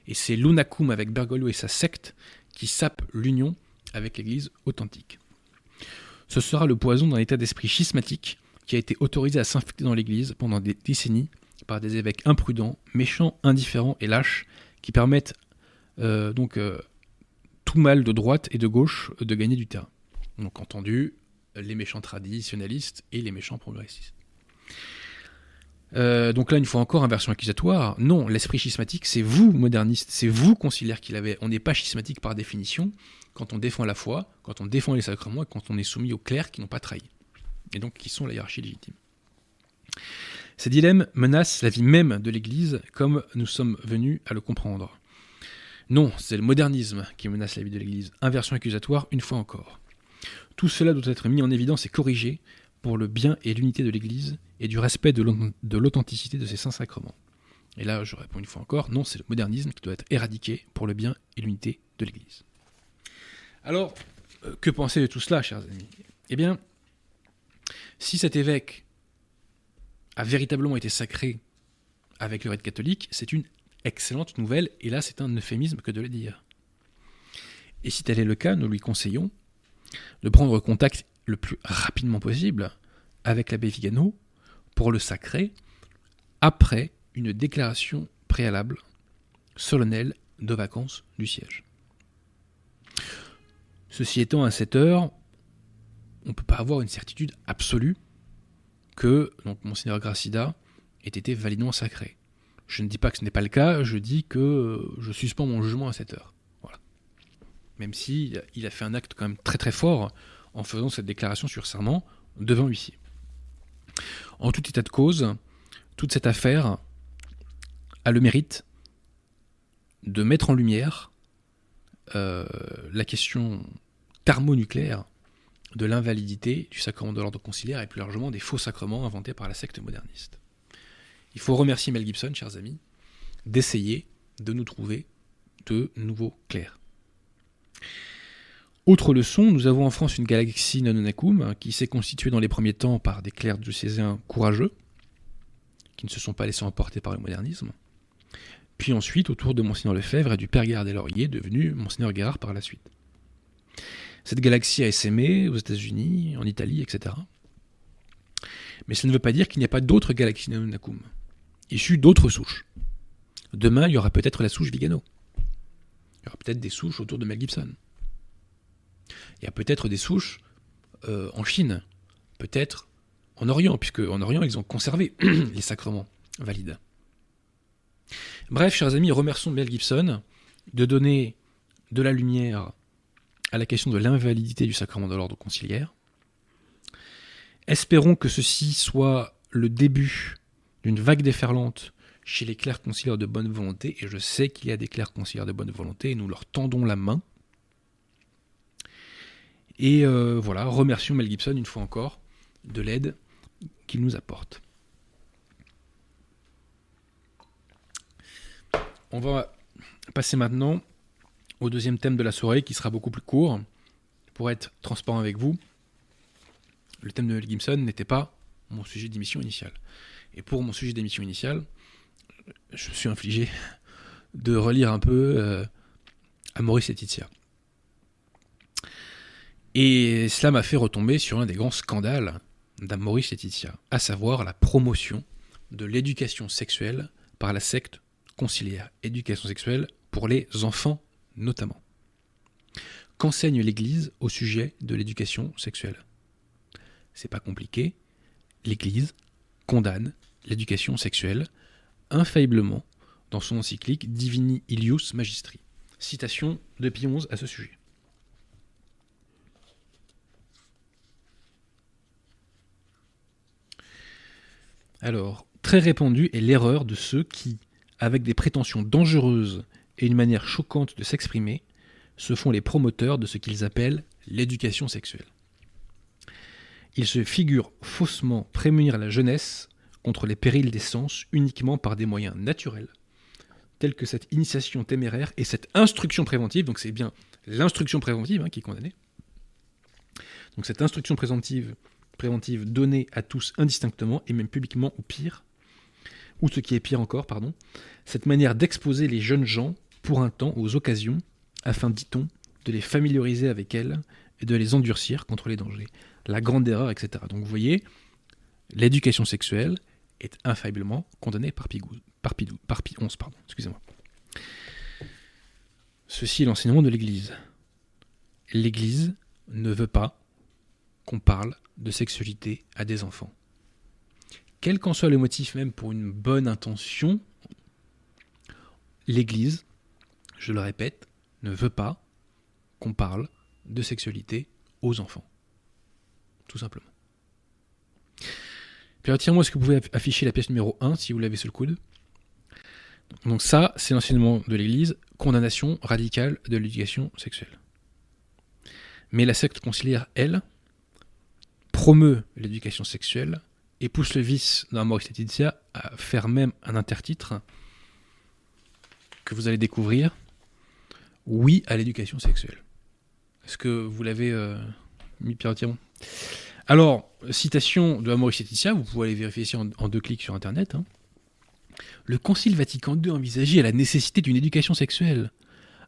et c'est l'unacum avec Bergoglio et sa secte qui sape l'union avec l'église authentique. Ce sera le poison d'un état d'esprit schismatique qui a été autorisé à s'infecter dans l'église pendant des décennies par des évêques imprudents, méchants, indifférents et lâches qui permettent euh, donc euh, tout mal de droite et de gauche de gagner du terrain. Donc entendu, les méchants traditionnalistes et les méchants progressistes. Euh, donc là, une fois encore, inversion accusatoire. Non, l'esprit schismatique, c'est vous, moderniste, c'est vous, conciliaire, qui l'avez. On n'est pas schismatique par définition quand on défend la foi, quand on défend les sacrements et quand on est soumis aux clercs qui n'ont pas trahi. Et donc qui sont la hiérarchie légitime. Ces dilemmes menacent la vie même de l'Église comme nous sommes venus à le comprendre. Non, c'est le modernisme qui menace la vie de l'Église. Inversion accusatoire, une fois encore. Tout cela doit être mis en évidence et corrigé pour le bien et l'unité de l'Église et du respect de l'authenticité de ses saints sacrements. Et là, je réponds une fois encore, non, c'est le modernisme qui doit être éradiqué pour le bien et l'unité de l'Église. Alors, euh, que penser de tout cela, chers amis? Eh bien, si cet évêque a véritablement été sacré avec le rite catholique, c'est une excellente nouvelle, et là c'est un euphémisme que de le dire. Et si tel est le cas, nous lui conseillons de prendre contact le plus rapidement possible avec l'abbé Vigano pour le sacrer après une déclaration préalable solennelle de vacances du siège. Ceci étant, à cette heure, on ne peut pas avoir une certitude absolue que donc, Monseigneur Gracida ait été validement sacré. Je ne dis pas que ce n'est pas le cas, je dis que je suspends mon jugement à cette heure. Voilà. Même si a fait un acte quand même très très fort en faisant cette déclaration sur serment devant huissier. En tout état de cause, toute cette affaire a le mérite de mettre en lumière euh, la question thermonucléaire de l'invalidité du sacrement de l'ordre conciliaire et plus largement des faux sacrements inventés par la secte moderniste. Il faut remercier Mel Gibson, chers amis, d'essayer de nous trouver de nouveaux clercs. Autre leçon, nous avons en France une galaxie nononacum qui s'est constituée dans les premiers temps par des clercs diocésains courageux, qui ne se sont pas laissés emporter par le modernisme, puis ensuite autour de Monseigneur Lefebvre et du Père Guérard des Lauriers, devenu Monseigneur Guérard par la suite. Cette galaxie a essaimé aux États-Unis, en Italie, etc. Mais ça ne veut pas dire qu'il n'y a pas d'autres galaxies nononacum, issues d'autres souches. Demain, il y aura peut-être la souche Vigano. Il y aura peut-être des souches autour de Mel Gibson. Il y a peut-être des souches euh, en Chine, peut-être en Orient, puisque en Orient, ils ont conservé les sacrements valides. Bref, chers amis, remercions Mel Gibson de donner de la lumière à la question de l'invalidité du sacrement de l'ordre conciliaire. Espérons que ceci soit le début d'une vague déferlante chez les clercs conciliaires de bonne volonté, et je sais qu'il y a des clercs conciliaires de bonne volonté, et nous leur tendons la main. Et euh, voilà, remercions Mel Gibson une fois encore de l'aide qu'il nous apporte. On va passer maintenant au deuxième thème de la soirée qui sera beaucoup plus court. Pour être transparent avec vous, le thème de Mel Gibson n'était pas mon sujet d'émission initiale. Et pour mon sujet d'émission initiale, je me suis infligé de relire un peu euh, à Maurice Laetitia. Et cela m'a fait retomber sur un des grands scandales d'Amoris Laetitia, à savoir la promotion de l'éducation sexuelle par la secte conciliaire. Éducation sexuelle pour les enfants notamment. Qu'enseigne l'Église au sujet de l'éducation sexuelle? C'est pas compliqué. L'Église condamne l'éducation sexuelle infailliblement dans son encyclique Divini Ilius Magistri. Citation de Pie XI à ce sujet. Alors, très répandue est l'erreur de ceux qui, avec des prétentions dangereuses et une manière choquante de s'exprimer, se font les promoteurs de ce qu'ils appellent l'éducation sexuelle. Ils se figurent faussement prémunir la jeunesse contre les périls des sens uniquement par des moyens naturels, tels que cette initiation téméraire et cette instruction préventive, donc c'est bien l'instruction préventive hein, qui est condamnée. Donc cette instruction préventive préventive donnée à tous indistinctement et même publiquement ou pire, ou ce qui est pire encore, pardon, cette manière d'exposer les jeunes gens pour un temps aux occasions, afin, dit-on, de les familiariser avec elles et de les endurcir contre les dangers. La grande erreur, etc. Donc vous voyez, l'éducation sexuelle est infailliblement condamnée par Pigou, par, Pidou, par Pi pardon, excusez-moi. Ceci est l'enseignement de l'Église. L'Église ne veut pas qu'on parle de sexualité à des enfants. Quel qu'en soit le motif, même pour une bonne intention, l'Église, je le répète, ne veut pas qu'on parle de sexualité aux enfants. Tout simplement. Puis tiens-moi, est-ce que vous pouvez afficher la pièce numéro 1 si vous l'avez sous le coude? Donc ça, c'est l'enseignement de l'Église, condamnation radicale de l'éducation sexuelle. Mais la secte conciliaire, elle, promeut l'éducation sexuelle et pousse le vice dans Maurice Laetitia à faire même un intertitre que vous allez découvrir Oui à l'éducation sexuelle. Est-ce que vous l'avez euh, mis Pierre Alors, citation de Maurice Laetitia, vous pouvez aller vérifier en, deux clics sur Internet. Hein. Le Concile Vatican II envisageait la nécessité d'une éducation sexuelle,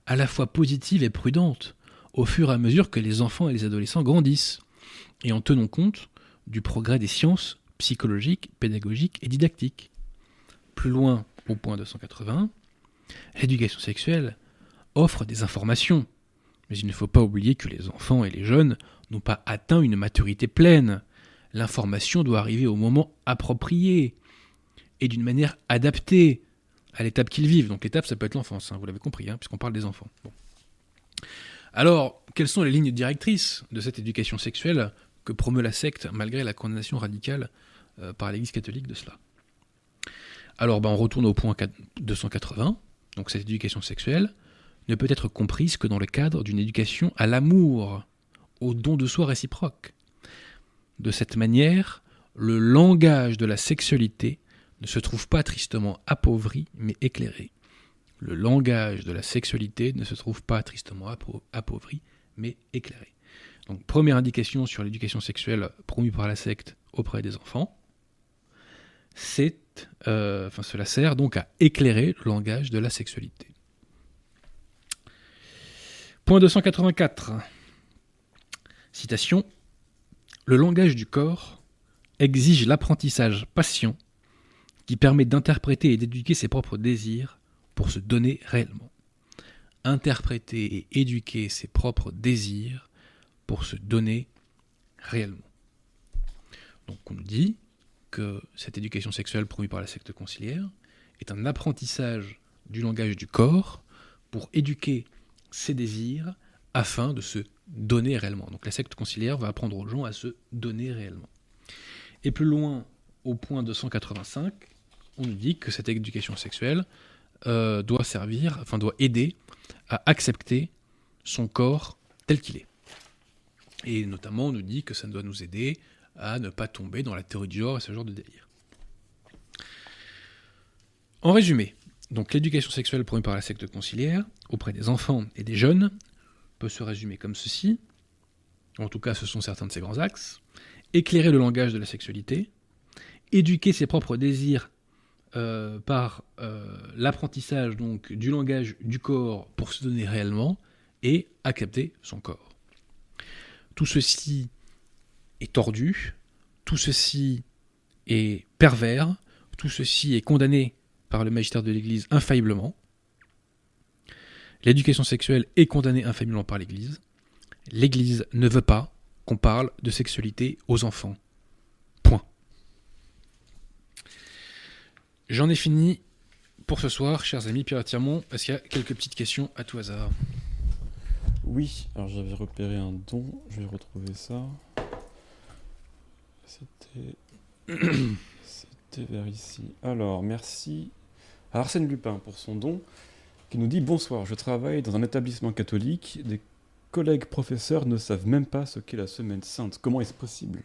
à la fois positive et prudente, au fur et à mesure que les enfants et les adolescents grandissent et en tenant compte du progrès des sciences psychologiques, pédagogiques et didactiques. Plus loin, au point 280, l'éducation sexuelle offre des informations. Mais il ne faut pas oublier que les enfants et les jeunes n'ont pas atteint une maturité pleine. L'information doit arriver au moment approprié et d'une manière adaptée à l'étape qu'ils vivent. Donc l'étape, ça peut être l'enfance, hein, vous l'avez compris, hein, puisqu'on parle des enfants. Alors, quelles sont les lignes directrices de cette éducation sexuelle que promeut la secte, malgré la condamnation radicale euh, par l'Église catholique de cela? Alors, ben, on retourne au point 280. Donc cette éducation sexuelle ne peut être comprise que dans le cadre d'une éducation à l'amour, au don de soi réciproque. De cette manière, le langage de la sexualité ne se trouve pas tristement appauvri, mais éclairé. Le langage de la sexualité ne se trouve pas tristement appauvri, mais éclairé. Donc première indication sur l'éducation sexuelle promue par la secte auprès des enfants, euh, cela sert donc à éclairer le langage de la sexualité. Point 284. Citation. Le langage du corps exige l'apprentissage patient qui permet d'interpréter et d'éduquer ses propres désirs pour se donner réellement. Interpréter et éduquer ses propres désirs pour se donner réellement. Donc on nous dit que cette éducation sexuelle promue par la secte conciliaire est un apprentissage du langage du corps pour éduquer ses désirs afin de se donner réellement. Donc la secte conciliaire va apprendre aux gens à se donner réellement. Et plus loin, au point 285, on nous dit que cette éducation sexuelle euh, doit servir, enfin doit aider à accepter son corps tel qu'il est. Et notamment, on nous dit que ça doit nous aider à ne pas tomber dans la théorie du genre et ce genre de délire. En résumé, donc l'éducation sexuelle promue par la secte conciliaire auprès des enfants et des jeunes peut se résumer comme ceci. En tout cas, ce sont certains de ses grands axes. Éclairer le langage de la sexualité, éduquer ses propres désirs euh, par euh, l'apprentissage donc du langage du corps pour se donner réellement et accepter son corps. Tout ceci est tordu, tout ceci est pervers, tout ceci est condamné le magistère de l'Église infailliblement. L'éducation sexuelle est condamnée infailliblement par l'Église. L'Église ne veut pas qu'on parle de sexualité aux enfants. J'en ai fini pour ce soir, chers amis. Pierre Tirmont, est-ce qu'il y a quelques petites questions à tout hasard? Oui, alors j'avais repéré un don, je vais retrouver ça. C'était. C'était vers ici. Alors, merci Arsène Lupin pour son don, qui nous dit Bonsoir, je travaille dans un établissement catholique. Des collègues professeurs ne savent même pas ce qu'est la semaine sainte. Comment est-ce possible?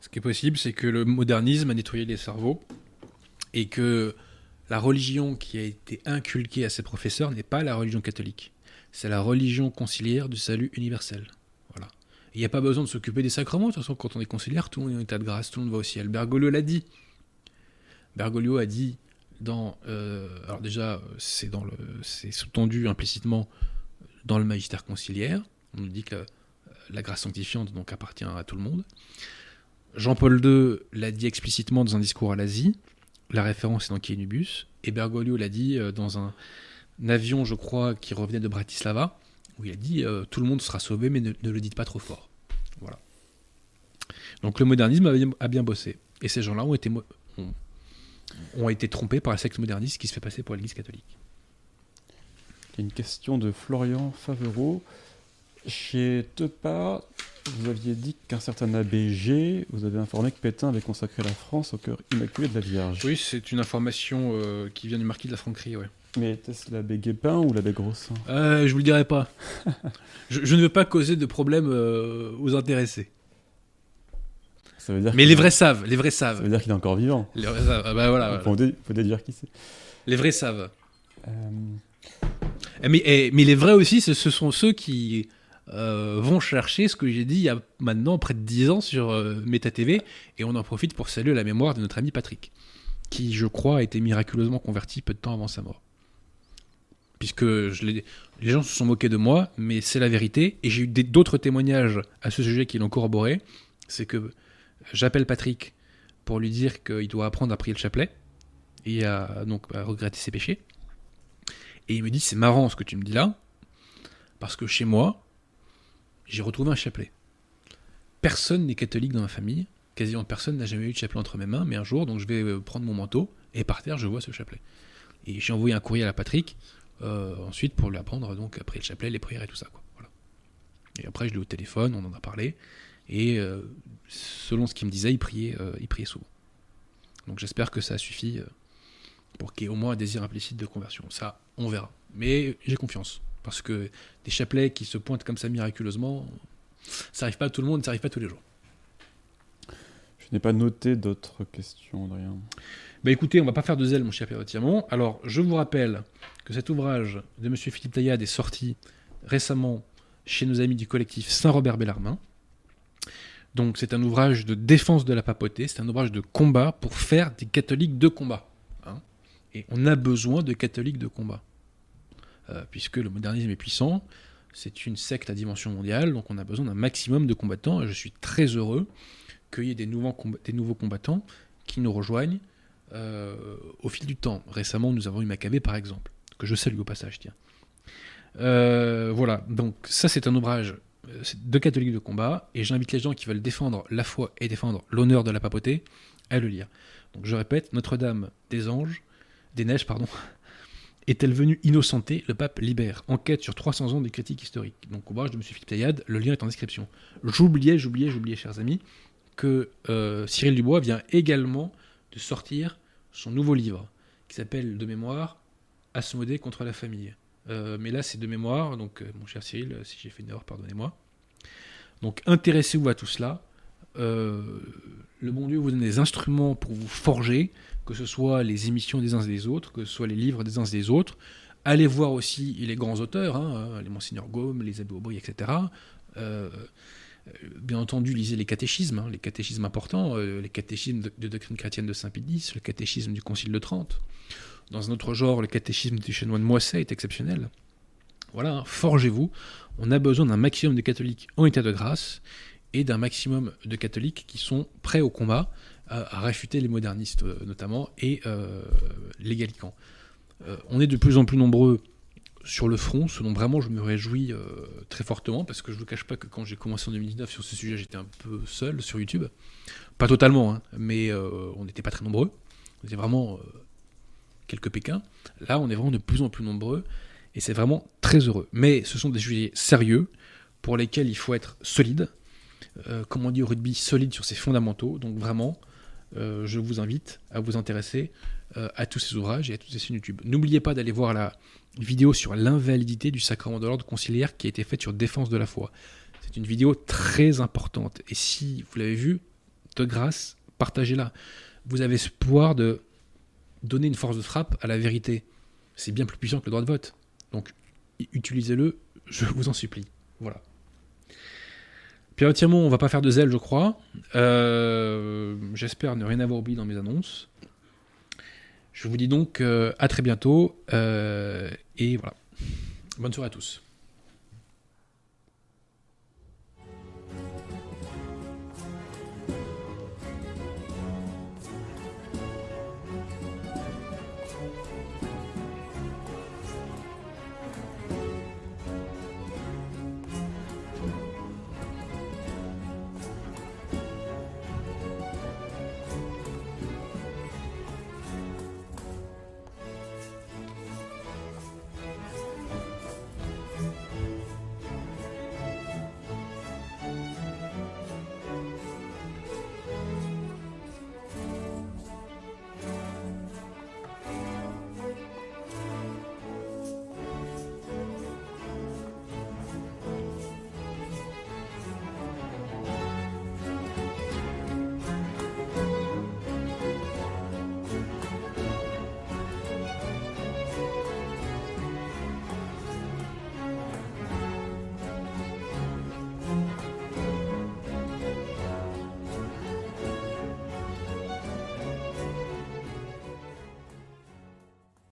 Ce qui est possible, c'est que le modernisme a nettoyé les cerveaux et que la religion qui a été inculquée à ces professeurs n'est pas la religion catholique. C'est la religion conciliaire du salut universel. Voilà. Il n'y a pas besoin de s'occuper des sacrements. De toute façon, quand on est conciliaire, tout le monde est en état de grâce, tout le monde va au ciel. Bergoglio l'a dit. Bergoglio a dit Euh, alors déjà, c'est sous-tendu implicitement dans le magistère conciliaire. On nous dit que la grâce sanctifiante donc appartient à tout le monde. Jean-Paul II l'a dit explicitement dans un discours à l'Asie. La référence est dans Kienubus. Et Bergoglio l'a dit euh, dans un, avion, je crois, qui revenait de Bratislava, où il a dit euh, Tout le monde sera sauvé, mais ne, le dites pas trop fort. Voilà. Donc le modernisme a bien, bossé. Et ces gens-là ont été, ont, été trompés par la secte moderniste qui se fait passer pour l'Église catholique. Il y a une question de Florian Favereau. Chez Tepa, vous aviez dit qu'un certain abbé G vous avez informé que Pétain avait consacré la France au cœur immaculé de la Vierge. Oui, c'est une information euh, qui vient du marquis de la Franquerie, ouais. Mais était-ce l'abbé Guépin ou l'abbé Grossin? Euh, Je vous le dirai pas. je, ne veux pas causer de problème euh, aux intéressés. Ça veut dire mais les vrais savent, les vrais savent. Ça veut dire qu'il est encore vivant. Les vrais savent, ah bah voilà. Il faut, déduire qui c'est. Les vrais savent. Euh. Eh, mais, eh, mais les vrais aussi, ce sont ceux qui euh, vont chercher ce que j'ai dit il y a maintenant près de 10 ans sur euh, Meta TV, et on en profite pour saluer la mémoire de notre ami Patrick, qui, je crois, a été miraculeusement converti peu de temps avant sa mort. Puisque je les gens se sont moqués de moi, mais c'est la vérité, et j'ai eu d'autres témoignages à ce sujet qui l'ont corroboré. C'est que j'appelle Patrick pour lui dire qu'il doit apprendre à prier le chapelet, et à, donc, à regretter ses péchés. Et il me dit C'est marrant ce que tu me dis là, parce que chez moi, j'ai retrouvé un chapelet. Personne n'est catholique dans ma famille, quasiment personne n'a jamais eu de chapelet entre mes mains, mais un jour, donc je vais euh, prendre mon manteau, et par terre, je vois ce chapelet. Et j'ai envoyé un courrier à Patrick, euh, ensuite pour lui apprendre, donc après le chapelet, les prières et tout ça. Voilà. Et après, je l'ai au téléphone, on en a parlé, et euh, selon ce qu'il me disait, il priait, euh, il priait souvent. Donc j'espère que ça suffit euh, pour qu'il y ait au moins un désir implicite de conversion. Ça, on verra. Mais j'ai confiance. Parce que des chapelets qui se pointent comme ça miraculeusement, ça arrive pas à tout le monde, ça arrive pas tous les jours. Je n'ai pas noté d'autres questions, Adrien. Bah écoutez, on va pas faire de zèle, mon cher Pierre Tiamont. Alors, je vous rappelle que cet ouvrage de M. Philippe Taillade est sorti récemment chez nos amis du collectif Saint-Robert Bellarmin. Donc, c'est un ouvrage de défense de la papauté, c'est un ouvrage de combat pour faire des catholiques de combat. hein. Et on a besoin de catholiques de combat. Euh, puisque le modernisme est puissant, c'est une secte à dimension mondiale, donc on a besoin d'un maximum de combattants, et je suis très heureux qu'il y ait des nouveaux, combattants qui nous rejoignent euh, au fil du temps. Récemment, nous avons eu Maccabée, par exemple, que je salue au passage, tiens. Euh, voilà, donc ça c'est un ouvrage c'est de catholiques de combat, et j'invite les gens qui veulent défendre la foi et défendre l'honneur de la papauté à le lire. Donc je répète, Notre-Dame des Anges, des Neiges, pardon, est-elle venue innocenter le pape libère? Enquête sur 300 ans de critique historique. Donc ouvrage de M. Philippe Taillade, le lien est en description. J'oubliais, j'oubliais, j'oubliais, chers amis, que euh, Cyril Dubois vient également de sortir son nouveau livre, qui s'appelle de mémoire Asmodée contre la famille. Euh, mais là, c'est de mémoire, donc euh, mon cher Cyril, si j'ai fait une erreur, pardonnez-moi. Donc intéressez-vous à tout cela. Euh, le bon Dieu vous donne des instruments pour vous forger, que ce soit les émissions des uns et des autres, que ce soit les livres des uns et des autres. Allez voir aussi les grands auteurs, hein, les Monseigneur Gaume, les Abbé Aubry, etc. Bien entendu, lisez les catéchismes, hein, les catéchismes importants, les catéchismes de, de doctrine chrétienne de Saint Pie X, le catéchisme du Concile de Trente. Dans un autre genre, le catéchisme du chanoine Moisset est exceptionnel. Voilà, hein, forgez-vous. On a besoin d'un maximum de catholiques en état de grâce et d'un maximum de catholiques qui sont prêts au combat à, réfuter les modernistes euh, notamment et euh, les gallicans. Euh, on est de plus en plus nombreux sur le front, ce dont vraiment je me réjouis très fortement, parce que je ne vous cache pas que quand j'ai commencé en 2019 sur ce sujet, j'étais un peu seul sur YouTube. Pas totalement, hein, mais on n'était pas très nombreux. On était vraiment quelques Pékins. Là, on est vraiment de plus en plus nombreux, et c'est vraiment très heureux. Mais ce sont des sujets sérieux, pour lesquels il faut être solide, euh, comme on dit au rugby, solide sur ses fondamentaux. Donc vraiment, euh, je vous invite à vous intéresser euh, à tous ces ouvrages et à toutes ces chaînes YouTube. N'oubliez pas d'aller voir la vidéo sur l'invalidité du sacrement de l'ordre conciliaire qui a été faite sur défense de la foi. C'est une vidéo très importante. Et si vous l'avez vue, de grâce, partagez-la. Vous avez pouvoir de donner une force de frappe à la vérité. C'est bien plus puissant que le droit de vote. Donc, utilisez-le, je vous en supplie. Voilà. Pierre Tiamont, on va pas faire de zèle, je crois. Euh, J'espère ne rien avoir oublié dans mes annonces. Je vous dis donc euh, à très bientôt. euh, et voilà. Bonne soirée à tous.